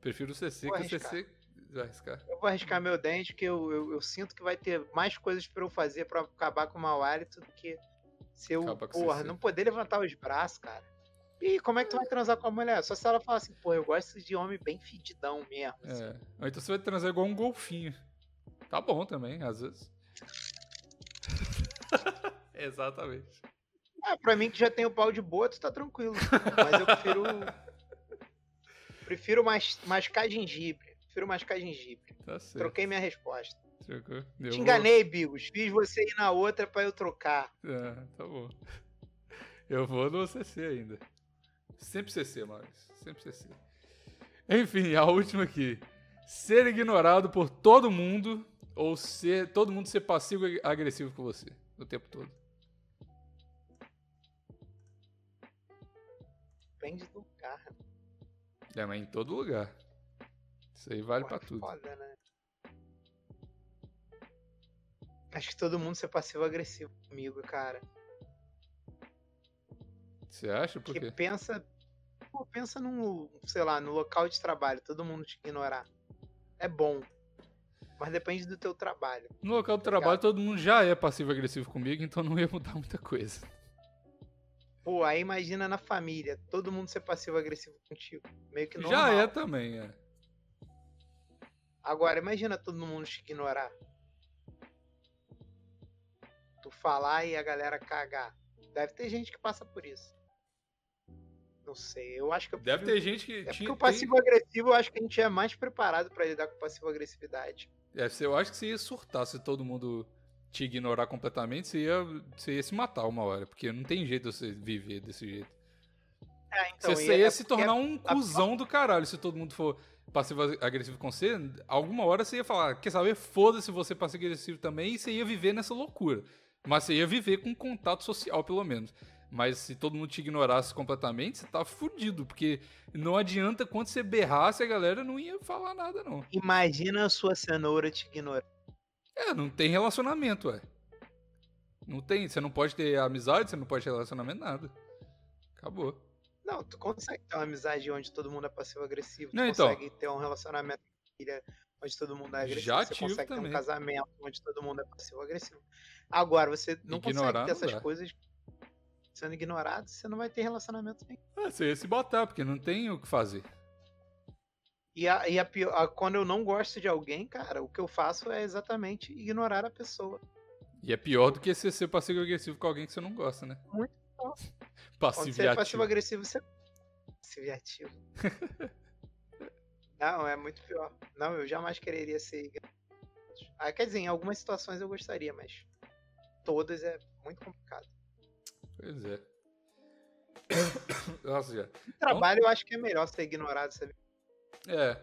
Prefiro o CC, Vou que o arriscar. CC. Vai arriscar. Eu vou arriscar meu dente, que eu, eu, eu sinto que vai ter mais coisas pra eu fazer pra acabar com o mau hálito do que se eu, porra, não poder levantar os braços, cara. E como é que tu vai transar com a mulher? Só se ela falar assim, pô, eu gosto de homem bem fedidão mesmo. assim. É. Ou então você vai transar igual um golfinho. Tá bom também, às vezes. Exatamente. Ah, pra mim que já tem o pau de boa, tu tá tranquilo. Mas eu prefiro. prefiro mais, mascar gengibre. Prefiro mascar gengibre. Tá certo. Troquei minha resposta. Trocou. Eu Te vou- enganei, Bigos. Fiz você ir na outra pra eu trocar. É, tá bom. Eu vou no CC ainda. Sempre CC, Maurício. Sempre CC. Enfim, a última aqui. Ser ignorado por todo mundo ou ser todo mundo ser passivo e agressivo com você o tempo todo. Depende do lugar. É, mas em todo lugar. Isso aí vale Pô, pra é tudo. Foda, né? Acho que todo mundo ser passivo-agressivo comigo, cara. Você acha? Por Porque pensa. Pô, pensa num, sei lá, no local de trabalho, todo mundo te ignorar. É bom. Mas depende do teu trabalho. No local do trabalho todo mundo já é passivo agressivo comigo, então não ia mudar muita coisa. Pô, aí imagina na família, todo mundo ser passivo-agressivo contigo. Meio que normal. Já é também, é. Agora, imagina todo mundo te ignorar. Tu falar e a galera cagar. Deve ter gente que passa por isso. Não sei, eu acho que eu Deve prefiro- ter gente que É porque tinha. o passivo-agressivo eu acho que a gente é mais preparado pra lidar com passivo-agressividade. É, eu acho que você ia surtar se todo mundo te ignorar completamente, você ia, você ia se matar uma hora, porque não tem jeito de você viver desse jeito. É, então, você você é ia se porque- tornar um cuzão do caralho se todo mundo for passivo-agressivo com você. Alguma hora você ia falar, quer saber? Foda-se você passivo-agressivo também, e você ia viver nessa loucura. Mas você ia viver com contato social, pelo menos. Mas se todo mundo te ignorasse completamente, você tá fudido, porque não adianta quando você berrasse, a galera não ia falar nada, não. Imagina a sua cenoura te ignorar. É, não tem relacionamento, ué. Não tem. Você não pode ter amizade, você não pode ter relacionamento, nada. Acabou. Não, tu consegue ter uma amizade onde todo mundo é passivo-agressivo. Tu Não, então. consegue ter um relacionamento com filha onde todo mundo é agressivo. Já você consegue ter também. um casamento onde todo mundo é passivo-agressivo. Agora, você não Ignorar consegue ter essas dá. coisas sendo ignorado, você não vai ter relacionamento nenhum. É, você ia se botar, porque não tem o que fazer. E, a, e a pior, a- quando eu não gosto de alguém, cara, o que eu faço é exatamente ignorar a pessoa. E é pior do que você ser passivo-agressivo com alguém que você não gosta, né? Muito pior. Quando Passivo você e é ativo. passivo-agressivo, você. Passivo e ativo. não, é muito pior. Não, eu jamais quereria ser. Ah, quer dizer, em algumas situações eu gostaria, mas todas é muito complicado. Pois é. Nossa, já. No trabalho eu acho que é melhor ser ignorado, sabe? É.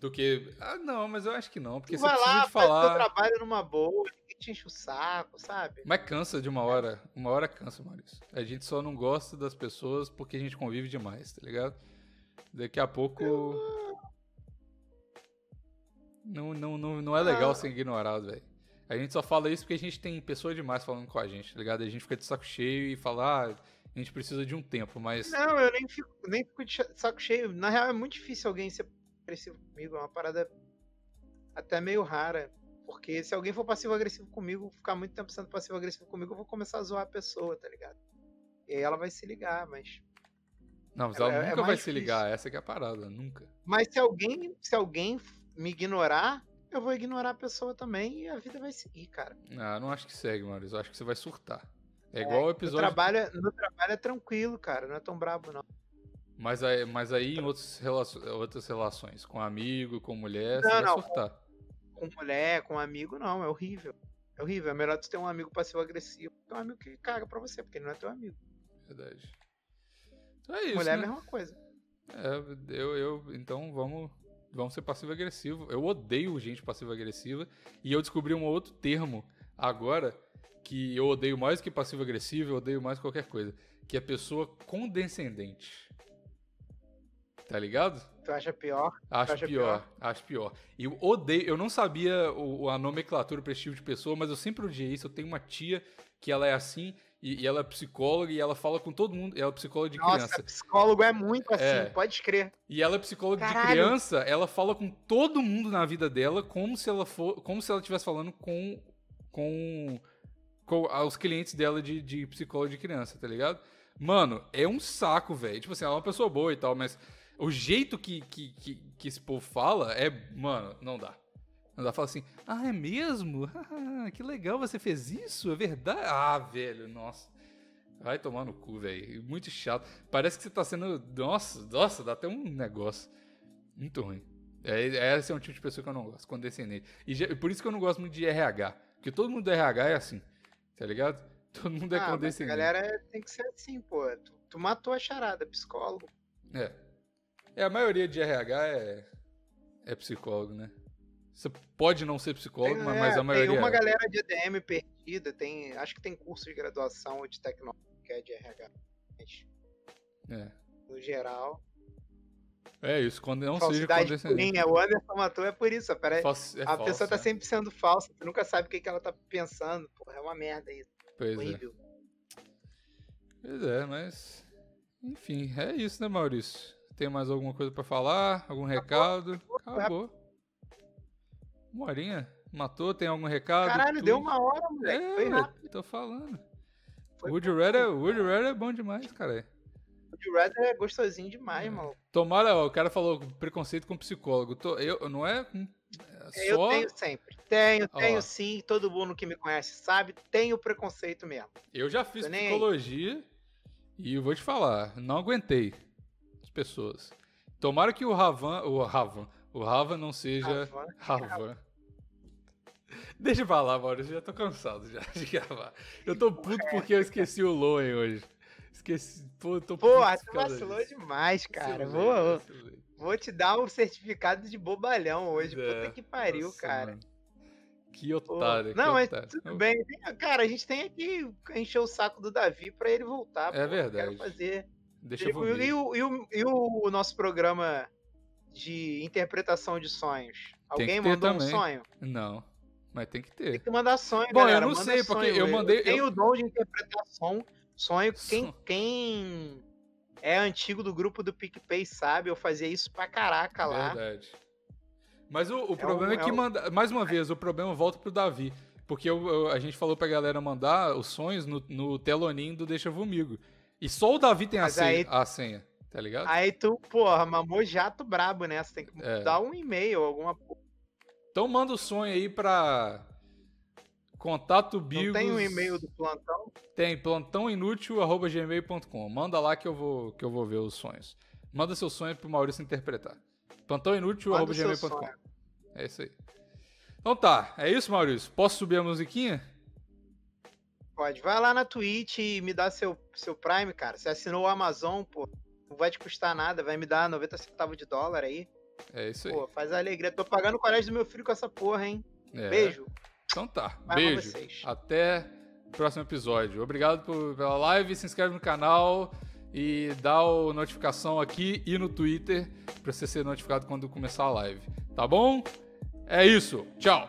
Do que. Ah, não, mas eu acho que não, porque Tu você vai precisa lá, faz teu falar. trabalho numa boa, te enche o saco, sabe? Mas cansa de uma hora. Uma hora cansa, Maurício. A gente só não gosta das pessoas porque a gente convive demais, tá ligado? Daqui a pouco. Não, não, não, não é legal Ah. ser ignorado, velho. A gente só fala isso porque a gente tem pessoas demais falando com a gente, tá ligado? A gente fica de saco cheio e fala, ah, a gente precisa de um tempo, mas. Não, eu nem fico, nem fico de saco cheio. Na real, é muito difícil alguém ser agressivo comigo. É uma parada até meio rara. Porque se alguém for passivo-agressivo comigo, ficar muito tempo sendo passivo-agressivo comigo, eu vou começar a zoar a pessoa, tá ligado? E aí ela vai se ligar, mas. Não, mas ela É- é nunca vai mais se ligar, essa que é a parada, nunca. Mas se alguém, se alguém me ignorar, eu vou ignorar a pessoa também e a vida vai seguir, cara. Ah, não acho que segue, Maurício. Eu acho que você vai surtar. É igual o episódio. trabalho, é- no trabalho é tranquilo, cara. Não é tão brabo, não. Mas aí, mas aí em outros relaço- outras relações, com amigo, com mulher, você Não, vai não. surtar. Com mulher, com amigo, não. É horrível. É horrível. É melhor tu ter um amigo passivo-agressivo que um amigo que caga pra você, porque ele não é teu amigo. Verdade. Então é isso. mulher é né? a mesma coisa. É, eu, eu, então vamos, vamos ser passivo-agressivo. Eu odeio gente passivo-agressiva e eu descobri um outro termo agora que eu odeio mais que passivo-agressivo, eu odeio mais qualquer coisa, que é pessoa condescendente. Tá ligado? Tu acha pior? Acho acha pior, acho pior. E eu odeio, eu não sabia o, a nomenclatura pra esse tipo de pessoa, mas eu sempre odiei isso. Eu tenho uma tia que ela é assim, e, e ela é psicóloga, e ela fala com todo mundo, ela é psicóloga de Nossa, criança. psicólogo é muito assim, É. pode crer. E ela é psicóloga de Caralho. criança, ela fala com todo mundo na vida dela como se ela for, como se ela estivesse falando com com, com os clientes dela de, de psicóloga de criança, tá ligado? Mano, é um saco, velho. Tipo assim, ela é uma pessoa boa e tal, mas o jeito que, que, que, que esse povo fala é, mano, não dá. Não dá, fala assim, ah, é mesmo? que legal, você fez isso? É verdade? Ah, velho, nossa. Vai tomar no cu, velho. Muito chato. Parece que você tá sendo. Nossa, nossa, dá até um negócio. Muito ruim. É, esse é um tipo de pessoa que eu não gosto, condescendente. E já- por isso que eu não gosto muito de RH. Porque todo mundo do RH é assim. Tá ligado? Todo mundo é ah, mas a condescendente. galera tem que ser assim, pô. Tu, tu matou a charada, psicólogo. É. É, a maioria de RH é, é psicólogo, né? Você pode não ser psicólogo, Tem- mas, é, a maioria Tem uma é. galera de EDM perdida, tem, acho que tem curso de graduação ou de tecnólogo que é de RH. Mas, é. no geral. É isso, quando não seja falsidade condescendente. purinha, o Anderson matou é por isso. Pera, Falso- é a falso, pessoa tá é. sempre sendo falsa, tu nunca sabe o que, que ela tá pensando. Porra, é uma merda isso. Pois é. Pois é, mas. Enfim, é isso, né, Maurício? Tem mais alguma coisa pra falar? Algum recado? Acabou. Uma horinha? Matou? Tem algum recado? Caralho, Tudo? deu uma hora, moleque. É, Foi rápido. tô falando. Foi Woody Red é, Woody Red é bom demais, cara. De Red é gostosinho demais, mano. Tomara, ó, o cara falou preconceito com psicólogo. Tô- eu, não é, hum, é Eu tenho sempre. Tenho, Ó. tenho sim. Todo mundo que me conhece sabe. Tenho preconceito mesmo. Eu já fiz Tô psicologia e eu vou te falar, não aguentei pessoas. Tomara que o Ravan, o Ravan, o Ravan não seja Ravan. Ravan. Deixa eu falar, Maurício, eu já tô cansado já de gravar. Eu tô puto porque eu esqueci o Loen hoje. Esqueci, pô, eu tô puto tu vacilou disso. demais, cara. Vacilei, Vou, vacilei. vou te dar um certificado de bobalhão hoje. É, Puta que pariu, nossa, cara. mano. Que Pô, otário, que Não, mas otário. tudo bem. Cara, a gente tem que encher o saco do Davi pra ele voltar. É pô. Eu verdade. Quero fazer. Deixa eu ver. E o, e, o, e o nosso programa de interpretação de sonhos? Tem Alguém mandou um também. sonho? Não, mas tem que Tem ter. que mandar sonho, Bom, eu galera. não manda sei, porque sonho. eu mandei- tenho eu- o dom de interpretação. Sonho. Quem, quem é antigo do grupo do PicPay sabe, eu fazia isso pra caraca lá. Verdade. Mas o, o problema é, um- que é um- manda. Mais uma vez, o problema volta pro Davi. Porque eu- eu- a gente falou pra galera mandar os sonhos no, no teloninho do Deixa Vomigo. E só o Davi tem a senha, aí- a senha, tá ligado? Aí tu, porra, mamou jato brabo nessa. Tem que É. dar um e-mail, alguma. Então manda o sonho aí pra. Contato Não Bigos. tem um e-mail do plantão? Tem plantãoinútil.gmail.com. Manda lá que eu vou que eu vou ver os sonhos. Manda seu sonho pro Maurício interpretar. Plantãoinútil.gmail.com. É isso aí. Então tá, é isso, Maurício. Posso subir a musiquinha? Pode. Vai lá na Twitch e me dá seu, seu Prime, cara. Você assinou o Amazon, pô. Não vai te custar nada, vai me dar 90 centavos de dólar aí. É isso aí. Pô, faz a alegria. Tô pagando o colégio do meu filho com essa porra, hein? É. Beijo. Então tá. Vai Beijo. vocês. Até o próximo episódio. Obrigado por- pela live. Se inscreve no canal e dá a notificação aqui e no Twitter pra você ser notificado quando começar a live. Tá bom? É isso. Tchau.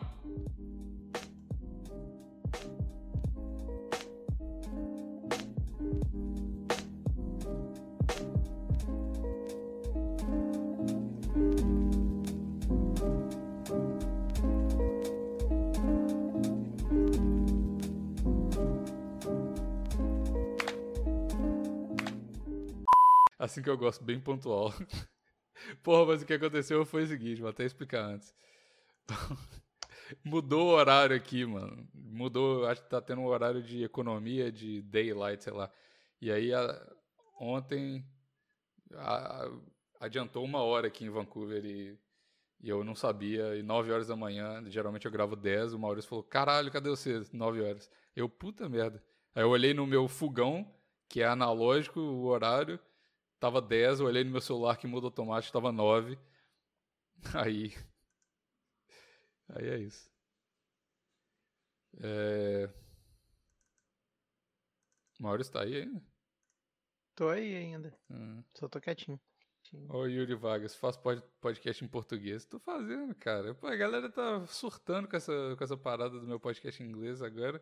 Assim que eu gosto, bem pontual. Porra, mas o que aconteceu foi o seguinte, vou até explicar antes. Mudou o horário aqui, mano. Mudou, acho que tá tendo um horário de economia, de daylight, sei lá. E aí, a, ontem, a, adiantou uma hora aqui em Vancouver e, e eu não sabia. E 9 horas da manhã, geralmente eu gravo 10, o Maurício falou, caralho, cadê você? 9 horas. Eu, puta merda. Aí eu olhei no meu fogão, que é analógico o horário, tava 10, eu olhei no meu celular que muda automático, tava 9. Aí Aí é isso. É... Maurício tá aí ainda? Tô aí ainda. Hum. Só tô quietinho. Ô Yuri Vargas, faço podcast em português. Tô fazendo, cara. Pô, a galera tá surtando com essa, com essa parada do meu podcast em inglês agora.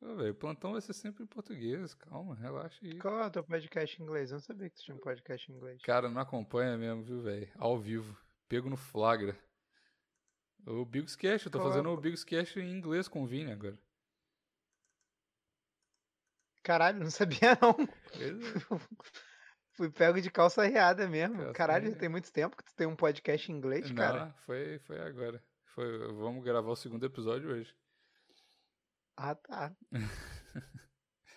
O plantão vai ser sempre em português. Calma, relaxa aí. Qual é o teu podcast em inglês? Eu não sabia que tu tinha um podcast em inglês. Cara, não acompanha mesmo, viu, velho? Ao vivo. Pego no flagra. O Bigos Cash, eu tô Qual fazendo é? o Bigos Cash em inglês com o Vini agora. Caralho, não sabia não. Fui pego de calça riada mesmo. Calça Caralho, tem muito tempo que tu tem um podcast em inglês, não, cara. Foi, foi agora. Foi, vamos gravar o segundo episódio hoje. Ah, tá.